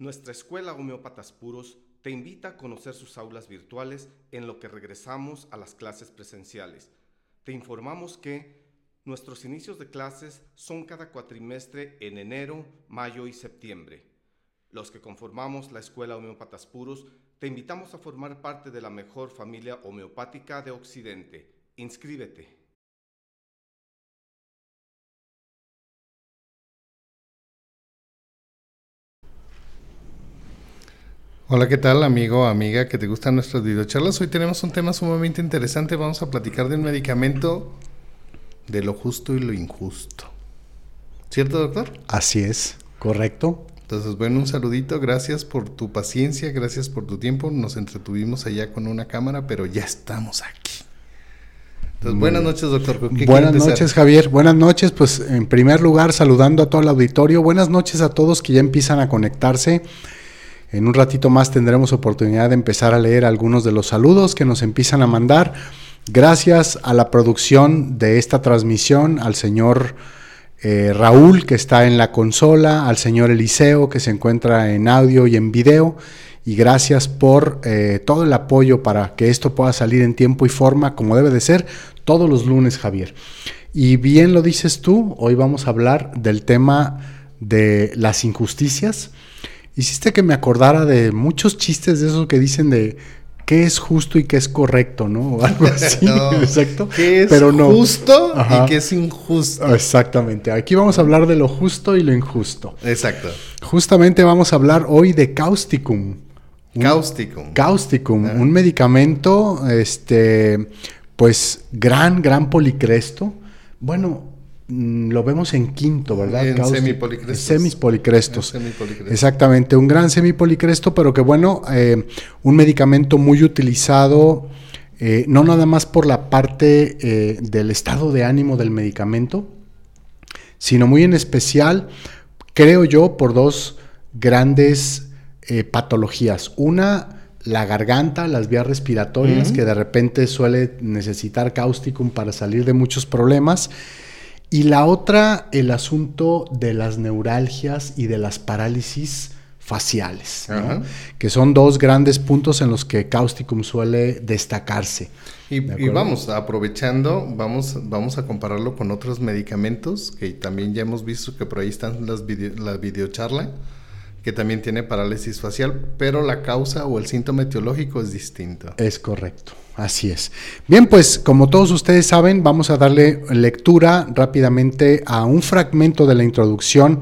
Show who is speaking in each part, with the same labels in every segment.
Speaker 1: Nuestra escuela Homeópatas Puros te invita a conocer sus aulas virtuales en lo que regresamos a las clases presenciales. Te informamos que nuestros inicios de clases son cada cuatrimestre en enero, mayo y septiembre. Los que conformamos la Escuela Homeópatas Puros te invitamos a formar parte de la mejor familia homeopática de Occidente. Inscríbete.
Speaker 2: Hola, ¿qué tal amigo, amiga que te gustan nuestras videocharlas? Hoy tenemos un tema sumamente interesante. Vamos a platicar de un medicamento de lo justo y lo injusto. ¿Cierto, doctor?
Speaker 3: Así es, correcto.
Speaker 2: Entonces, bueno, un saludito, gracias por tu paciencia, gracias por tu tiempo. Nos entretuvimos allá con una cámara, pero ya estamos aquí. Entonces, buenas noches, doctor.
Speaker 3: buenas noches, Javier. Buenas noches, pues en primer lugar, saludando a todo el auditorio. Buenas noches a todos que ya empiezan a conectarse. En un ratito más tendremos oportunidad de empezar a leer algunos de los saludos que nos empiezan a mandar. Gracias a la producción de esta transmisión, al señor eh, Raúl que está en la consola, al señor Eliseo que se encuentra en audio y en video. Y gracias por eh, todo el apoyo para que esto pueda salir en tiempo y forma como debe de ser todos los lunes, Javier. Y bien lo dices tú, hoy vamos a hablar del tema de las injusticias hiciste que me acordara de muchos chistes de esos que dicen de qué es justo y qué es correcto, ¿no? O algo así,
Speaker 2: exacto. ¿Qué es justo y qué es injusto?
Speaker 3: Exactamente. Aquí vamos a hablar de lo justo y lo injusto.
Speaker 2: Exacto.
Speaker 3: Justamente vamos a hablar hoy de causticum.
Speaker 2: Causticum.
Speaker 3: Causticum, un medicamento, este, pues gran, gran policresto. Bueno, lo vemos en quinto, ¿verdad?
Speaker 2: En semipolicrestos.
Speaker 3: Semipolicrestos. Exactamente, un gran semipolicresto, pero que bueno, eh, un medicamento muy utilizado, eh, no nada más por la parte eh, del estado de ánimo del medicamento, sino muy en especial, creo yo, por dos grandes patologías. Una, la garganta, las vías respiratorias, que de repente suele necesitar cáusticum para salir de muchos problemas. Y la otra, el asunto de las neuralgias y de las parálisis faciales, que son dos grandes puntos en los que Causticum suele destacarse.
Speaker 2: Y, vamos, aprovechando, vamos, vamos a compararlo con otros medicamentos que también ya hemos visto que por ahí están las la videocharla que también tiene parálisis facial, pero la causa o el síntoma etiológico es distinto.
Speaker 3: Es correcto, así es. Bien, pues como todos ustedes saben, vamos a darle lectura rápidamente a un fragmento de la introducción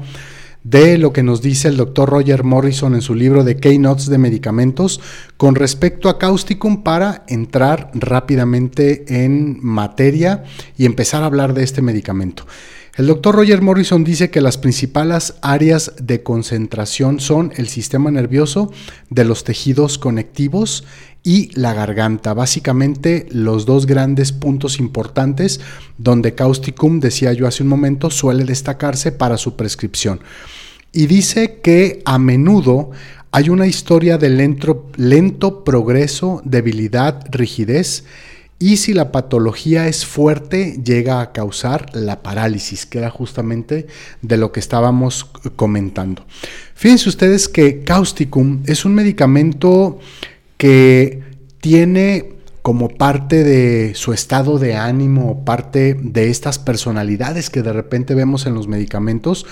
Speaker 3: de lo que nos dice el doctor Roger Morrison en su libro de Keynotes de medicamentos con respecto a Causticum para entrar rápidamente en materia y empezar a hablar de este medicamento. El doctor Roger Morrison dice que las principales áreas de concentración son el sistema nervioso de los tejidos conectivos y la garganta, básicamente los dos grandes puntos importantes donde Causticum, decía yo hace un momento, suele destacarse para su prescripción. Y dice que a menudo hay una historia de lento, lento progreso, debilidad, rigidez, y si la patología es fuerte, llega a causar la parálisis, que era justamente de lo que estábamos comentando. Fíjense ustedes que Causticum es un medicamento que tiene como parte de su estado de ánimo, parte de estas personalidades que de repente vemos en los medicamentos,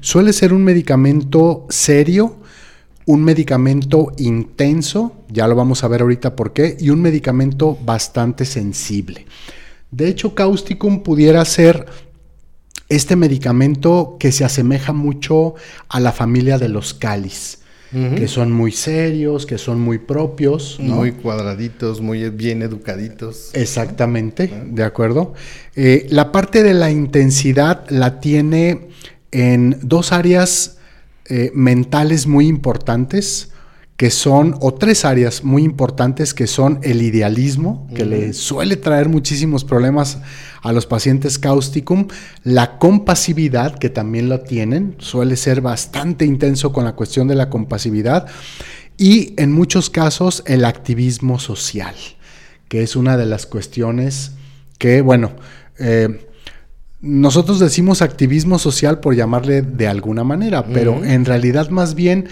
Speaker 3: suele ser un medicamento serio, un medicamento intenso, ya lo vamos a ver ahorita por qué, y un medicamento bastante sensible. De hecho, Causticum pudiera ser este medicamento que se asemeja mucho a la familia de los cáliz, que son muy serios, que son muy propios.
Speaker 2: Muy cuadraditos, muy bien educaditos.
Speaker 3: Exactamente, de acuerdo. Eh, la parte de la intensidad la tiene en dos áreas eh, mentales muy importantes que son, o tres áreas muy importantes que son el idealismo, que le suele traer muchísimos problemas a los pacientes causticum, la compasividad, que también lo tienen, suele ser bastante intenso con la cuestión de la compasividad, y en muchos casos el activismo social, que es una de las cuestiones que, bueno, eh, nosotros decimos activismo social por llamarle de alguna manera, pero en realidad más bien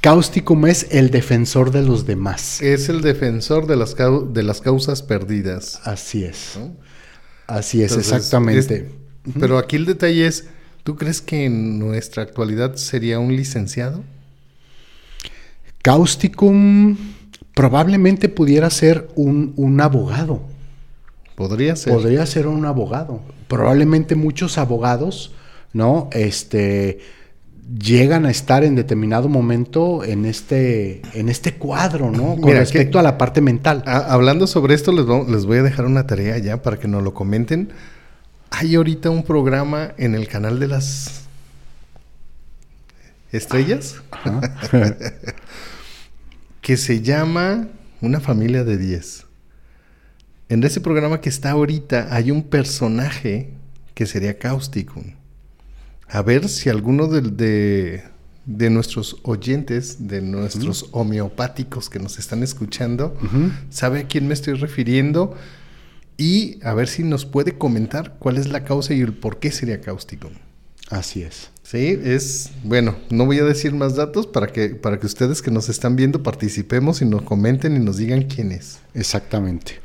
Speaker 3: Causticum es el defensor de los demás.
Speaker 2: Es el defensor de las, de las causas perdidas.
Speaker 3: Así es. Así es, exactamente.
Speaker 2: pero aquí el detalle es, ¿tú crees que en nuestra actualidad sería un licenciado?
Speaker 3: Causticum probablemente pudiera ser un, un abogado.
Speaker 2: Podría ser.
Speaker 3: Podría ser un abogado. Probablemente muchos abogados, ¿no? Este llegan a estar en determinado momento en este, en este cuadro, ¿no? Con respecto a la parte mental.
Speaker 2: hablando sobre esto, les, les voy a dejar una tarea ya para que nos lo comenten. Hay ahorita un programa en el canal de las estrellas que se llama Una familia de 10. En ese programa que está ahorita hay un personaje que sería cáustico a ver si alguno de, nuestros oyentes, de nuestros homeopáticos que nos están escuchando, sabe a quién me estoy refiriendo y a ver si nos puede comentar cuál es la causa y el por qué sería cáustico.
Speaker 3: Así es.
Speaker 2: Sí, es bueno, no voy a decir más datos para que para que ustedes que nos están viendo participemos y nos comenten y nos digan quién es.
Speaker 3: Exactamente.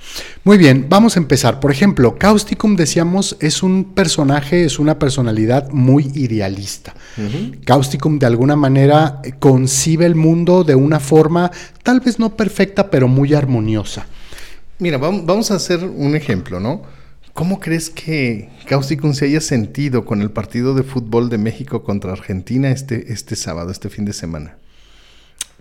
Speaker 3: Muy bien, vamos a empezar. Por ejemplo, Causticum decíamos es un personaje, es una personalidad muy idealista. Causticum de alguna manera concibe el mundo de una forma tal vez no perfecta, pero muy armoniosa.
Speaker 2: Mira, vamos a hacer un ejemplo, ¿no? ¿Cómo crees que Causticum se haya sentido con el partido de fútbol de México contra Argentina este, este sábado, este fin de semana?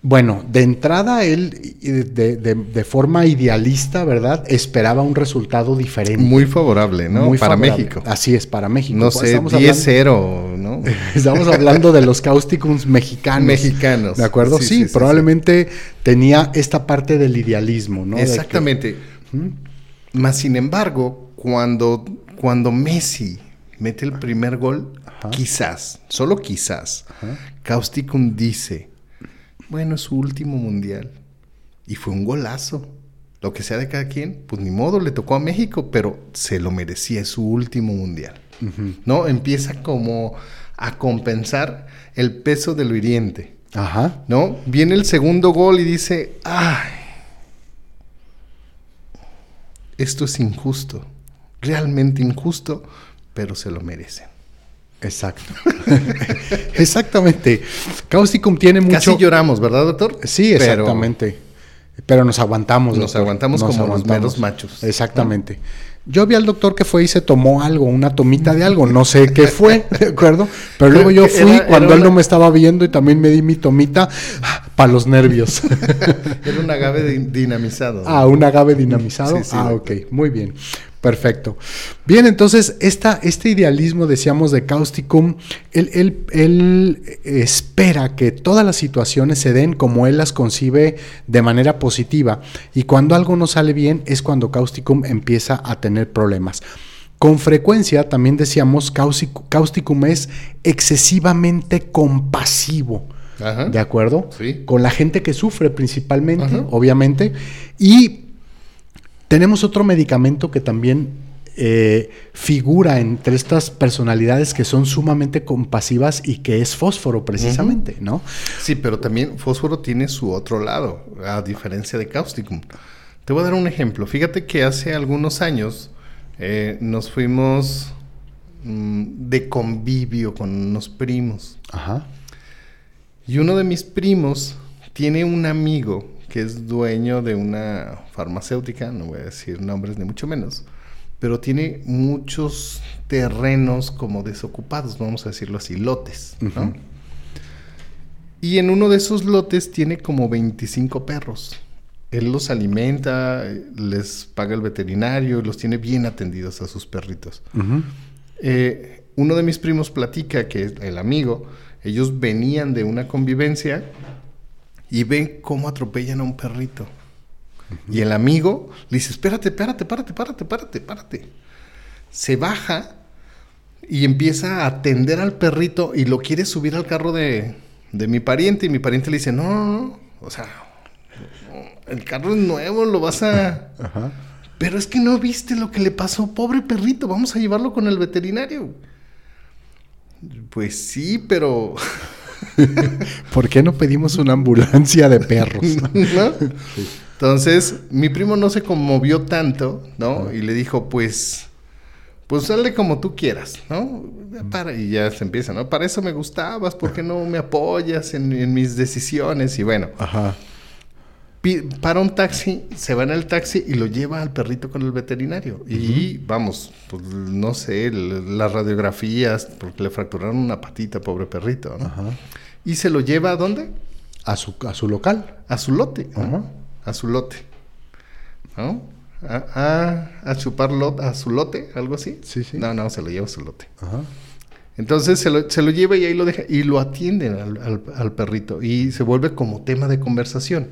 Speaker 3: Bueno, de entrada él, de, forma idealista, ¿verdad? Esperaba un resultado diferente.
Speaker 2: Muy favorable, ¿no?
Speaker 3: Muy para México. Así es, para México.
Speaker 2: No sé, 10-0, ¿no?
Speaker 3: Estamos hablando de los Causticums mexicanos.
Speaker 2: Mexicanos.
Speaker 3: ¿De acuerdo? Sí, probablemente tenía esta parte del idealismo, ¿no?
Speaker 2: Exactamente. Más sin embargo, cuando, cuando Messi mete el primer gol, quizás, solo quizás, Causticum dice, bueno, es su último mundial. Y fue un golazo. Lo que sea de cada quien, pues ni modo, le tocó a México, pero se lo merecía, es su último mundial. ¿No? Empieza como a compensar el peso de lo hiriente.
Speaker 3: Ajá.
Speaker 2: ¿No? Viene el segundo gol y dice, ay, esto es injusto realmente injusto, pero se lo merecen.
Speaker 3: Exacto. Exactamente. Causticum tiene mucho.
Speaker 2: Casi lloramos, ¿verdad, doctor?
Speaker 3: Sí, exactamente. Pero, nos aguantamos.
Speaker 2: Nos aguantamos como los meros machos.
Speaker 3: Exactamente. Yo vi al doctor que fue y se tomó algo, una tomita de algo, no sé qué fue, ¿de acuerdo? Pero luego yo fui cuando él no me estaba viendo y también me di mi tomita ah, para los nervios.
Speaker 2: Era un agave dinamizado.
Speaker 3: Ah, un agave dinamizado. ah, ok, muy bien. Perfecto. Bien, entonces, esta, este idealismo, decíamos, de Causticum, él, espera que todas las situaciones se den como él las concibe de manera positiva. Y cuando algo no sale bien es cuando Causticum empieza a tener problemas. Con frecuencia, también decíamos, Causticum es excesivamente compasivo. ¿De acuerdo?
Speaker 2: Sí.
Speaker 3: Con la gente que sufre principalmente, obviamente. Y tenemos otro medicamento que también eh, figura entre estas personalidades que son sumamente compasivas y que es fósforo precisamente, ¿no?
Speaker 2: Sí, pero también fósforo tiene su otro lado, a diferencia de cáusticum. Te voy a dar un ejemplo. Fíjate que hace algunos años eh, nos fuimos mm, de convivio con unos primos.
Speaker 3: Ajá.
Speaker 2: Y uno de mis primos tiene un amigo que es dueño de una farmacéutica, no voy a decir nombres ni mucho menos, pero tiene muchos terrenos como desocupados, vamos a decirlo así, lotes, ¿no? Y en uno de esos lotes tiene como 25 perros. Él los alimenta, les paga el veterinario, los tiene bien atendidos a sus perritos. Eh, uno de mis primos platica que el amigo, ellos venían de una convivencia y ven cómo atropellan a un perrito. Y el amigo le dice, espérate, espérate, párate, párate, párate, párate. Se baja y empieza a atender al perrito y lo quiere subir al carro de, mi pariente. Y mi pariente le dice, no, no, no, o sea, el carro es nuevo, lo vas a... Pero es que no viste lo que le pasó, pobre perrito, vamos a llevarlo con el veterinario. Pues sí, pero
Speaker 3: ¿Por qué no pedimos una ambulancia de perros?
Speaker 2: ¿No? Entonces, mi primo no se conmovió tanto, ¿no? Y le dijo, pues, pues sale como tú quieras, ¿no? Para, y ya se empieza, ¿no? Para eso me gustabas, ¿por qué no me apoyas en, en mis decisiones? Y bueno,
Speaker 3: Ajá.
Speaker 2: Para un taxi, se va en el taxi y lo lleva al perrito con el veterinario. Y vamos, pues no sé, las radiografías, porque le fracturaron una patita, pobre perrito, ¿no?
Speaker 3: Ajá.
Speaker 2: Y se lo lleva a dónde?
Speaker 3: A su, a su local.
Speaker 2: A su lote, ¿no?
Speaker 3: Ajá.
Speaker 2: A su lote. ¿No? A, a, a chupar lot, a su lote, algo así.
Speaker 3: Sí, sí.
Speaker 2: No, no, se lo lleva a su lote.
Speaker 3: Ajá.
Speaker 2: Entonces se lo, se lo lleva y ahí lo deja y lo atienden al, al- al perrito y se vuelve como tema de conversación.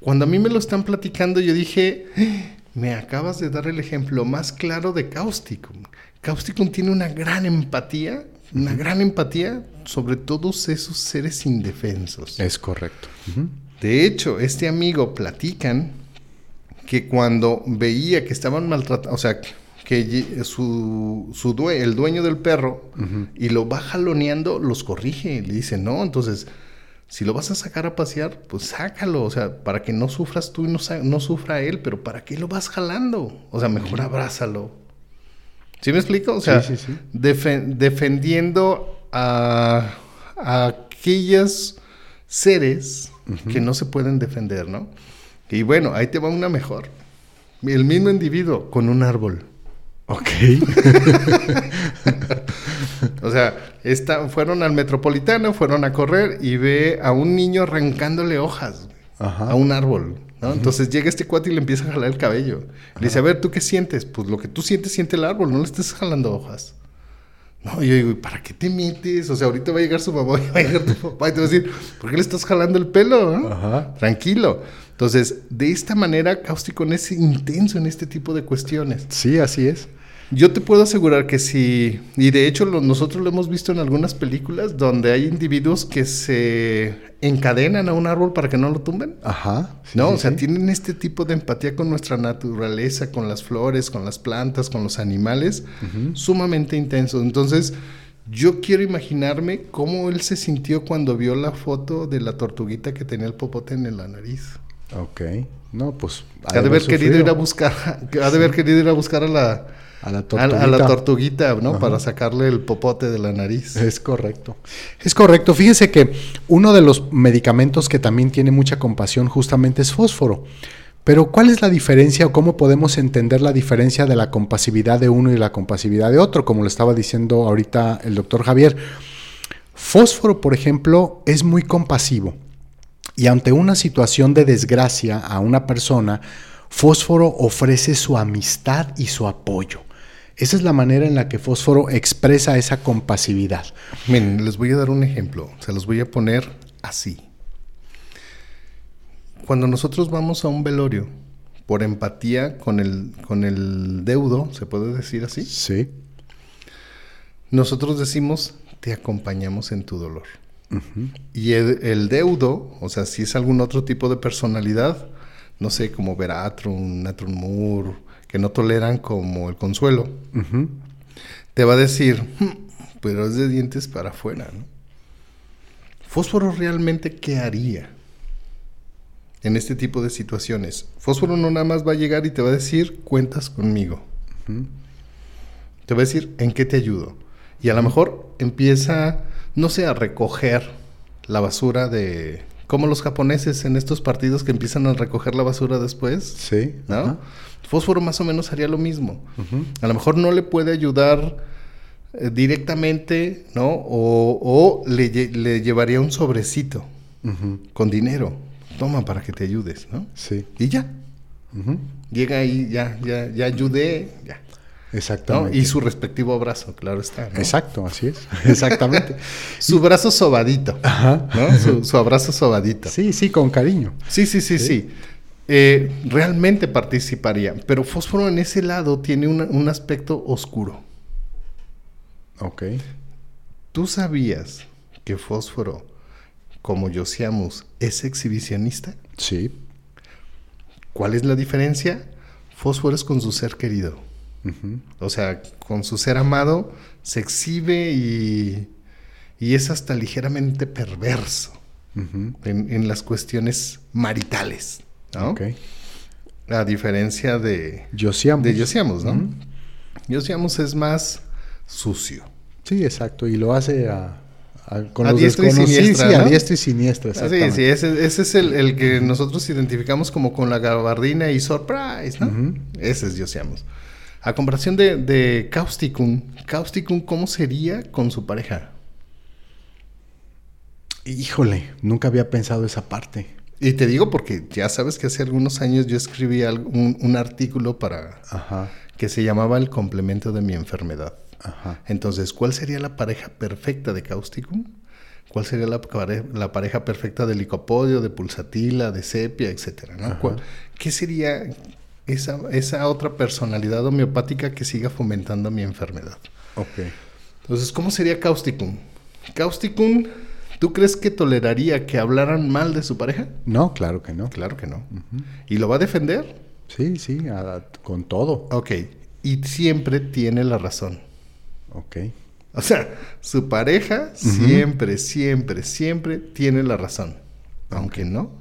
Speaker 2: Cuando a mí me lo están platicando, yo dije, "Eh, me acabas de dar el ejemplo más claro de Causticum. Causticum tiene una gran empatía, una gran empatía sobre todos esos seres indefensos.
Speaker 3: Es correcto.
Speaker 2: De hecho, este amigo platican que cuando veía que estaban maltratados, o sea, que su due- el dueño del perro y lo va jaloneando, los corrige. Le dice, no, entonces, si lo vas a sacar a pasear, pues sácalo, o sea, para que no sufras tú y no, sufra él, pero ¿para qué lo vas jalando? O sea, mejor abrázalo. ¿Sí me explico? O sea,
Speaker 3: Sí, sí, sí.
Speaker 2: defen- defendiendo a, a aquellos seres que no se pueden defender, ¿no? Y bueno, ahí te va una mejor. El mismo individuo con un árbol.
Speaker 3: Ok.
Speaker 2: O sea, esta, fueron al metropolitano, fueron a correr y ve a un niño arrancándole hojas
Speaker 3: Ajá.
Speaker 2: a un árbol. ¿no? Entonces llega este cuate y le empieza a jalar el cabello. Le dice, a ver, ¿tú qué sientes? Pues lo que tú sientes, siente el árbol, no le estés jalando hojas. No, yo digo, ¿y para qué te metes? O sea, ahorita va a llegar su mamá y va a llegar tu papá y te va a decir, ¿por qué le estás jalando el pelo? no?
Speaker 3: Ajá.
Speaker 2: Tranquilo. Entonces, de esta manera, Causticon es intenso en este tipo de cuestiones.
Speaker 3: Sí, así es.
Speaker 2: Yo te puedo asegurar que si, y de hecho lo- nosotros lo hemos visto en algunas películas donde hay individuos que se encadenan a un árbol para que no lo tumben.
Speaker 3: Ajá. sí,
Speaker 2: no,
Speaker 3: sí,
Speaker 2: o sea,
Speaker 3: sí.
Speaker 2: tienen este tipo de empatía con nuestra naturaleza, con las flores, con las plantas, con los animales, sumamente intenso. Entonces, yo quiero imaginarme cómo él se sintió cuando vio la foto de la tortuguita que tenía el popote en la nariz.
Speaker 3: Ok. No, pues.
Speaker 2: Ha de haber querido
Speaker 3: sufrido.
Speaker 2: ir a buscar, ha de haber querido ir a buscar a la,
Speaker 3: A la tortuguita.
Speaker 2: a la tortuguita, ¿no?
Speaker 3: Ajá.
Speaker 2: Para sacarle el popote de la nariz.
Speaker 3: Es correcto. Es correcto. Fíjese que uno de los medicamentos que también tiene mucha compasión justamente es fósforo. Pero ¿cuál es la diferencia o cómo podemos entender la diferencia de la compasividad de uno y la compasividad de otro? Como lo estaba diciendo ahorita el doctor Javier. Fósforo, por ejemplo, es muy compasivo. Y ante una situación de desgracia a una persona, Fósforo ofrece su amistad y su apoyo. Esa es la manera en la que Fósforo expresa esa compasividad.
Speaker 2: Miren, les voy a dar un ejemplo. Se los voy a poner así. Cuando nosotros vamos a un velorio, por empatía con el, con el deudo, ¿se puede decir así?
Speaker 3: Sí.
Speaker 2: Nosotros decimos, te acompañamos en tu dolor. Y el, el deudo, o sea, si es algún otro tipo de personalidad, no sé, como Veratrum, Natrum Mur, que no toleran como el consuelo, te va a decir, "Hmm, pero es de dientes para afuera, ¿no? Fósforo realmente, ¿qué haría en este tipo de situaciones? Fósforo no nada más va a llegar y te va a decir, cuentas conmigo. Te va a decir, ¿en qué te ayudo? Y a lo mejor empieza, no sé, a recoger la basura de... Como los japoneses en estos partidos que empiezan a recoger la basura después.
Speaker 3: Sí.
Speaker 2: ¿no? Fósforo más o menos haría lo mismo. A lo mejor no le puede ayudar eh, directamente, ¿no? O, o le, lle- le llevaría un sobrecito con dinero. Toma para que te ayudes, ¿no?
Speaker 3: Sí.
Speaker 2: Y ya. Llega ahí, ya, ya, ya ayudé, ya. ¿No?
Speaker 3: Exactamente.
Speaker 2: Y su respectivo abrazo, claro está. ¿no?
Speaker 3: Exacto, así es. Exactamente.
Speaker 2: Su brazo sobadito,
Speaker 3: Ajá.
Speaker 2: ¿no? Su, su abrazo sobadito.
Speaker 3: Sí, sí, con cariño.
Speaker 2: Sí, sí, sí, sí. Eh, realmente participaría, pero fósforo en ese lado tiene una- un aspecto oscuro.
Speaker 3: Ok.
Speaker 2: ¿Tú sabías que fósforo, como Josiamus, es exhibicionista?
Speaker 3: Sí.
Speaker 2: ¿Cuál es la diferencia? Fósforo es con su ser querido. O sea, con su ser amado se exhibe y, y es hasta ligeramente perverso en, las cuestiones maritales, ¿no? A diferencia de
Speaker 3: Yosiamos,
Speaker 2: de Yosiamos ¿no? Yosiamos es más sucio.
Speaker 3: Sí, exacto, y lo hace a,
Speaker 2: con a diestra y siniestra. Sí,
Speaker 3: a diestra y siniestra,
Speaker 2: sí, sí, ese, es el, que nosotros identificamos como con la gabardina y surprise, ¿no? Ese es Yosiamos. A comparación de, de Causticum, Causticum, ¿cómo sería con su pareja?
Speaker 3: Híjole, nunca había pensado esa parte.
Speaker 2: Y te digo porque ya sabes que hace algunos años yo escribí un, artículo para que se llamaba El complemento de mi enfermedad. Entonces, ¿cuál sería la pareja perfecta de Causticum? ¿Cuál sería la, la, pareja perfecta de licopodio, de pulsatila, de sepia, etcétera? ¿Qué sería esa, esa, otra personalidad homeopática que siga fomentando mi enfermedad?
Speaker 3: Ok.
Speaker 2: Entonces, ¿cómo sería Causticum? Causticum ¿Tú crees que toleraría que hablaran mal de su pareja?
Speaker 3: No, claro que no.
Speaker 2: Claro que no. ¿Y lo va a defender?
Speaker 3: Sí, sí, con todo.
Speaker 2: Ok. Y siempre tiene la razón.
Speaker 3: Ok.
Speaker 2: O sea, su pareja siempre, siempre, siempre tiene la razón. Aunque no.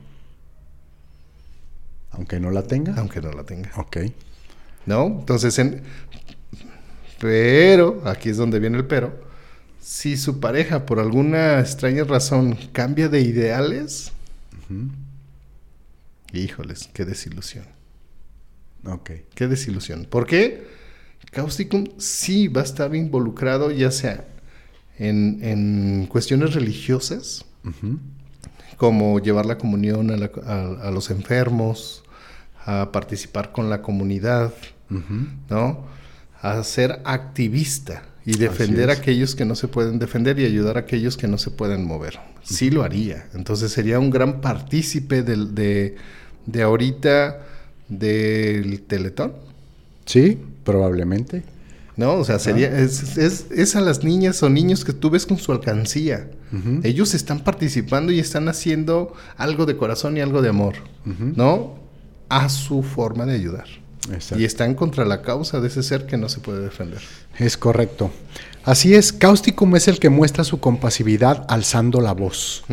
Speaker 3: Aunque no la tenga.
Speaker 2: Aunque no la tenga.
Speaker 3: Ok.
Speaker 2: ¿No? Entonces, en... pero, aquí es donde viene el pero si su pareja por alguna extraña razón cambia de ideales, híjoles, qué desilusión.
Speaker 3: Ok.
Speaker 2: Qué desilusión. ¿Por qué? Causticum sí va a estar involucrado ya sea en, cuestiones religiosas, como llevar la comunión a, los enfermos, a participar con la comunidad, ¿no? A ser activista y defender a aquellos que no se pueden defender y ayudar a aquellos que no se pueden mover. Sí lo haría. Entonces sería un gran partícipe de, de, ahorita del Teletón.
Speaker 3: Sí, probablemente.
Speaker 2: No, o sea, sería, es, es, a las niñas o niños que tú ves con su alcancía. Ellos están participando y están haciendo algo de corazón y algo de amor, ¿no? A su forma de ayudar. Y están contra la causa de ese ser que no se puede defender.
Speaker 3: Es correcto. Así es, Causticum es el que muestra su compasividad alzando la voz.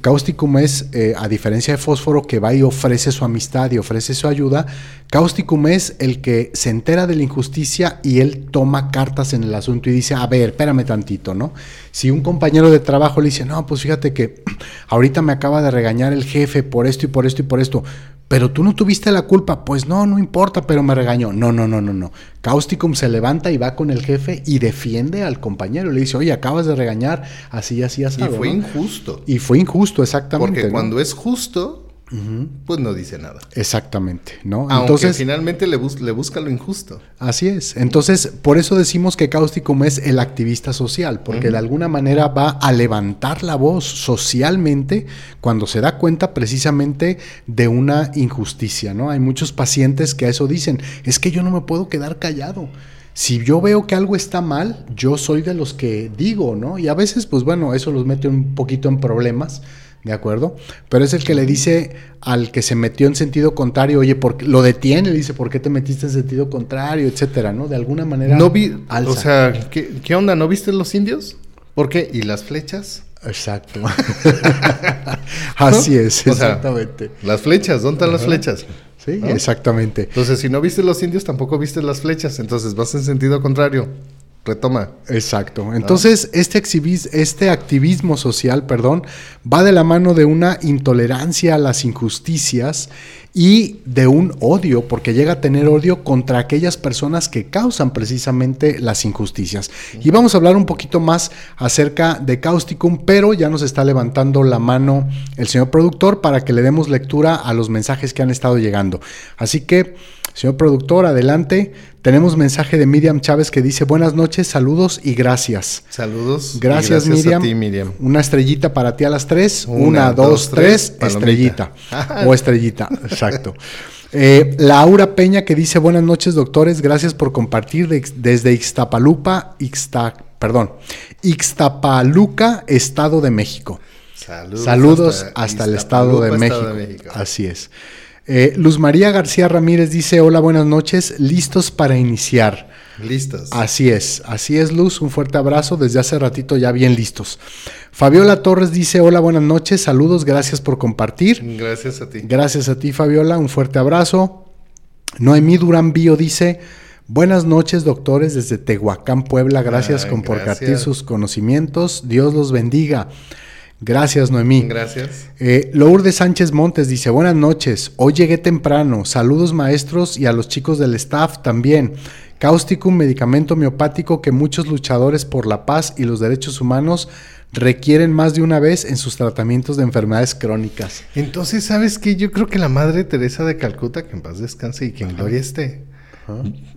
Speaker 3: Causticum es, eh, a diferencia de Fósforo, que va y ofrece su amistad y ofrece su ayuda, Causticum es el que se entera de la injusticia y él toma cartas en el asunto y dice, a ver, espérame tantito, ¿no? Si un compañero de trabajo le dice, no, pues fíjate que ahorita me acaba de regañar el jefe por esto y por esto y por esto, pero tú no tuviste la culpa. Pues no, no importa, pero me regañó. No, no, no, no, no. Causticum se levanta y va con el jefe y defiende al compañero. Le dice, oye, acabas de regañar, así, así, así.
Speaker 2: Y fue injusto.
Speaker 3: Y fue injusto, exactamente.
Speaker 2: Porque cuando es justo, pues no dice nada.
Speaker 3: Exactamente, ¿no?
Speaker 2: Aunque Entonces, finalmente le, le, busca lo injusto.
Speaker 3: Así es. Entonces, por eso decimos que Causticum es el activista social, porque de alguna manera va a levantar la voz socialmente cuando se da cuenta precisamente de una injusticia, ¿no? Hay muchos pacientes que a eso dicen, es que yo no me puedo quedar callado. Si yo veo que algo está mal, yo soy de los que digo, ¿no? Y a veces, pues bueno, eso los mete un poquito en problemas ¿de acuerdo? Pero es el que le dice al que se metió en sentido contrario, oye, ¿por lo detiene, le dice, ¿por qué te metiste en sentido contrario, etcétera, ¿no? De alguna manera.
Speaker 2: No vi, o sea, ¿qué, onda? ¿No viste los indios? ¿Por qué? ¿Y las flechas?
Speaker 3: Exacto. Así es, exactamente.
Speaker 2: las flechas, ¿dónde están las flechas?
Speaker 3: Sí, exactamente.
Speaker 2: Entonces, si no viste los indios, tampoco viste las flechas, entonces vas en sentido contrario retoma.
Speaker 3: Exacto. Entonces, este, este activismo social, perdón, va de la mano de una intolerancia a las injusticias y de un odio, porque llega a tener odio contra aquellas personas que causan precisamente las injusticias. Y vamos a hablar un poquito más acerca de Causticum, pero ya nos está levantando la mano el señor productor para que le demos lectura a los mensajes que han estado llegando. Así que, señor productor, adelante. Tenemos mensaje de Miriam Chávez que dice buenas noches, saludos y gracias.
Speaker 2: Saludos.
Speaker 3: Gracias, Miriam.
Speaker 2: Miriam.
Speaker 3: Una estrellita para ti a las tres. Una, dos, tres, estrellita. o estrellita, exacto. Eh, Laura Peña que dice buenas noches, doctores. Gracias por compartir desde Ixtapalupa, Ixta, perdón, Ixtapaluca, Estado de México. Saludos, hasta, el Estado de México. Así es. Eh, Luz María García Ramírez dice, hola, buenas noches, listos para iniciar.
Speaker 2: Listas.
Speaker 3: Así es, así es, Luz. Un fuerte abrazo. Desde hace ratito ya bien listos. Fabiola Torres dice: Hola, buenas noches, saludos, gracias por compartir.
Speaker 2: Gracias a ti.
Speaker 3: Gracias a ti, Fabiola. Un fuerte abrazo. Noemí Durán Bío dice: Buenas noches, doctores, desde Tehuacán, Puebla. Gracias
Speaker 2: Ay,
Speaker 3: con por compartir sus conocimientos. Dios los bendiga. Gracias, Noemí.
Speaker 2: Gracias.
Speaker 3: Eh, Lourdes Sánchez Montes dice, buenas noches, hoy llegué temprano, saludos maestros y a los chicos del staff también. Cáusticum, medicamento homeopático que muchos luchadores por la paz y los derechos humanos requieren más de una vez en sus tratamientos de enfermedades crónicas.
Speaker 2: Entonces, ¿sabes qué? Yo creo que la Madre Teresa de Calcuta, que en paz descanse y que en gloria esté,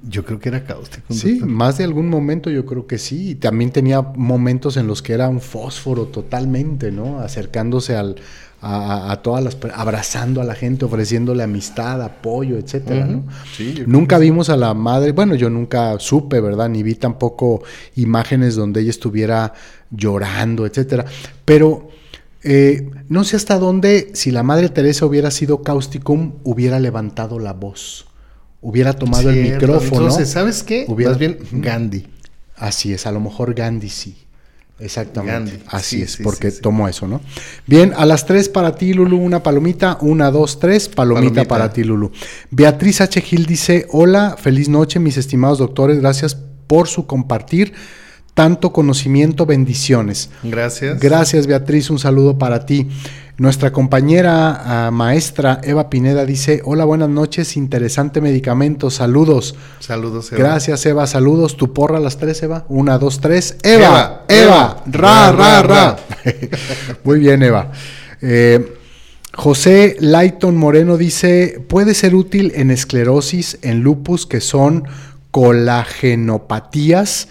Speaker 2: yo creo que era cáustico.
Speaker 3: Sí, más de algún momento yo creo que sí. Y también tenía momentos en los que era un fósforo totalmente, ¿no? Acercándose al, a, a- todas las, abrazando a la gente, ofreciéndole amistad, apoyo, etcétera, ¿no?
Speaker 2: Sí,
Speaker 3: Nunca vimos a la madre, bueno, yo nunca supe, ¿verdad? Ni vi tampoco imágenes donde ella estuviera llorando, etcétera. Pero eh, no sé hasta dónde, si la madre Teresa hubiera sido causticum, hubiera levantado la voz, hubiera tomado el micrófono.
Speaker 2: Entonces, ¿sabes qué?
Speaker 3: Hubiera-
Speaker 2: Más bien. Gandhi.
Speaker 3: Así es, a lo mejor Gandhi sí. Exactamente.
Speaker 2: Gandhi,
Speaker 3: Así
Speaker 2: sí,
Speaker 3: es,
Speaker 2: sí,
Speaker 3: porque
Speaker 2: sí.
Speaker 3: tomó eso, ¿no? Bien, a las tres para ti, Lulu, una palomita. Una, dos, tres, palomita,
Speaker 2: Palomita.
Speaker 3: para ti, Lulu. Beatriz H. Gil dice: Hola, feliz noche, mis estimados doctores. Gracias por su compartir tanto conocimiento, bendiciones.
Speaker 2: Gracias.
Speaker 3: Gracias, Beatriz. Un saludo para ti. Nuestra compañera ah, maestra Eva Pineda dice: Hola, buenas noches. Interesante medicamento. Saludos.
Speaker 2: Saludos, Eva.
Speaker 3: Gracias, Eva. Saludos. Tu porra a las tres, Eva. Una, dos, tres. Eva,
Speaker 2: Eva,
Speaker 3: Eva.
Speaker 2: Eva.
Speaker 3: Ra, ra,
Speaker 2: Ra,
Speaker 3: ra. Muy bien, Eva. Eh, José Layton Moreno dice: puede ser útil en esclerosis, en lupus, que son colagenopatías.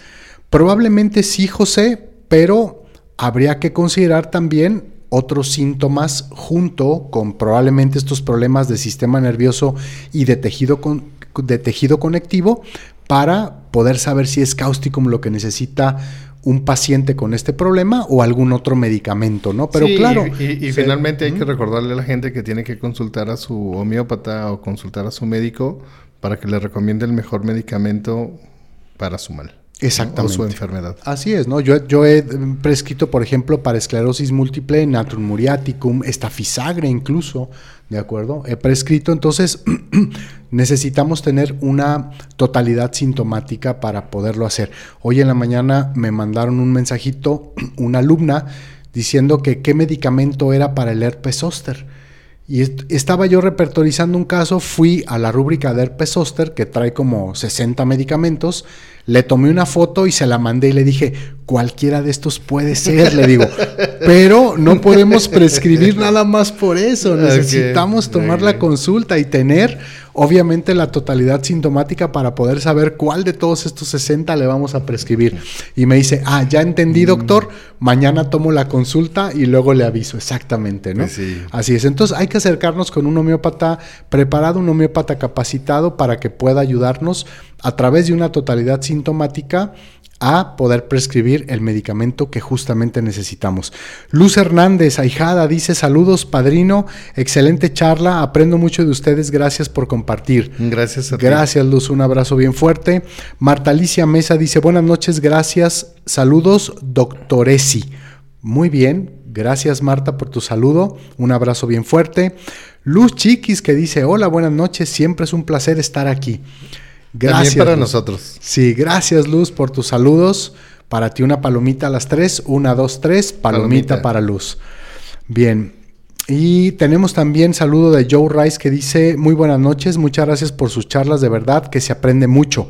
Speaker 3: Probablemente sí, José, pero habría que considerar también otros síntomas junto con probablemente estos problemas de sistema nervioso y de tejido, con- de tejido conectivo para poder saber si es cáusticum lo que necesita un paciente con este problema o algún otro medicamento, ¿no? Pero
Speaker 2: Sí,
Speaker 3: claro.
Speaker 2: Y, y- y
Speaker 3: se-
Speaker 2: finalmente hay que recordarle a la gente que tiene que consultar a su homeópata o consultar a su médico para que le recomiende el mejor medicamento para su mal.
Speaker 3: Exactamente.
Speaker 2: O su enfermedad.
Speaker 3: Así es, ¿no? Yo, yo he prescrito, por ejemplo, para esclerosis múltiple, natrum muriaticum, estafisagre incluso, ¿de acuerdo? He prescrito, entonces necesitamos tener una totalidad sintomática para poderlo hacer. Hoy en la mañana me mandaron un mensajito, una alumna, diciendo que qué medicamento era para el herpes zóster. Y est- estaba yo repertorizando un caso, fui a la rúbrica de herpes zóster, que trae como 60 medicamentos, le tomé una foto y se la mandé y le dije, cualquiera de estos puede ser, le digo, pero no podemos prescribir nada más por eso, necesitamos tomar la consulta y tener obviamente la totalidad sintomática para poder saber cuál de todos estos 60 le vamos a prescribir. Y me dice, ah, ya entendí, doctor, mañana tomo la consulta y luego le aviso exactamente, ¿no?
Speaker 2: Pues sí.
Speaker 3: Así es, entonces hay que acercarnos con un homeópata preparado, un homeópata capacitado para que pueda ayudarnos a través de una totalidad sintomática a poder prescribir el medicamento que justamente necesitamos. Luz Hernández, ahijada, dice saludos, padrino, excelente charla, aprendo mucho de ustedes, gracias por compartir.
Speaker 2: Gracias a ti.
Speaker 3: Gracias, Luz. Un abrazo bien fuerte. Marta Alicia Mesa dice: Buenas noches, gracias. Saludos, doctoresi. Muy bien. Gracias, Marta, por tu saludo. Un abrazo bien fuerte. Luz Chiquis que dice: Hola, buenas noches. Siempre es un placer estar aquí. Gracias.
Speaker 2: También para
Speaker 3: Luz.
Speaker 2: nosotros.
Speaker 3: Sí, gracias, Luz, por tus saludos. Para ti, una palomita a las tres. Una, dos, tres. Palomita,
Speaker 2: Palomita.
Speaker 3: para Luz. Bien. Y tenemos también saludo de Joe Rice que dice, muy buenas noches, muchas gracias por sus charlas, de verdad que se aprende mucho.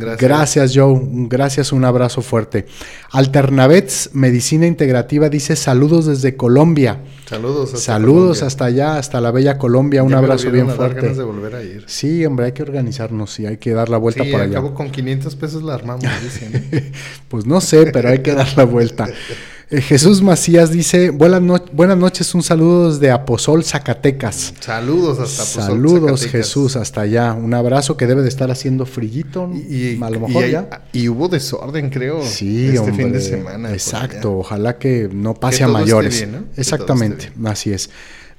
Speaker 2: Gracias.
Speaker 3: Gracias, Joe, gracias, un abrazo fuerte. Alternavets Medicina Integrativa dice saludos desde Colombia.
Speaker 2: Saludos. hasta
Speaker 3: saludos
Speaker 2: Colombia.
Speaker 3: hasta allá, hasta la bella Colombia, un
Speaker 2: Ya
Speaker 3: abrazo bien
Speaker 2: ganas
Speaker 3: fuerte.
Speaker 2: de volver a ir.
Speaker 3: Sí, hombre, hay que organizarnos y hay que dar la vuelta
Speaker 2: Sí,
Speaker 3: por
Speaker 2: al
Speaker 3: allá.
Speaker 2: cabo con 500 pesos la armamos, dicen.
Speaker 3: Pues no sé, pero hay que dar la vuelta. Eh, Jesús Macías dice, buenas, no- buenas noches, un saludo desde Aposol, Zacatecas.
Speaker 2: Saludos hasta Pozol,
Speaker 3: Saludos
Speaker 2: Zacatecas.
Speaker 3: Jesús, hasta allá. Un abrazo que debe de estar haciendo frillito.
Speaker 2: Y, y-
Speaker 3: a lo
Speaker 2: y
Speaker 3: mejor
Speaker 2: hay-
Speaker 3: ya.
Speaker 2: y hubo desorden, creo,
Speaker 3: Sí,
Speaker 2: este
Speaker 3: hombre.
Speaker 2: fin de semana. por
Speaker 3: Exacto, ojalá que no pase
Speaker 2: Que
Speaker 3: a
Speaker 2: esté
Speaker 3: mayores.
Speaker 2: bien, ¿no? Que todo
Speaker 3: Exactamente, así es.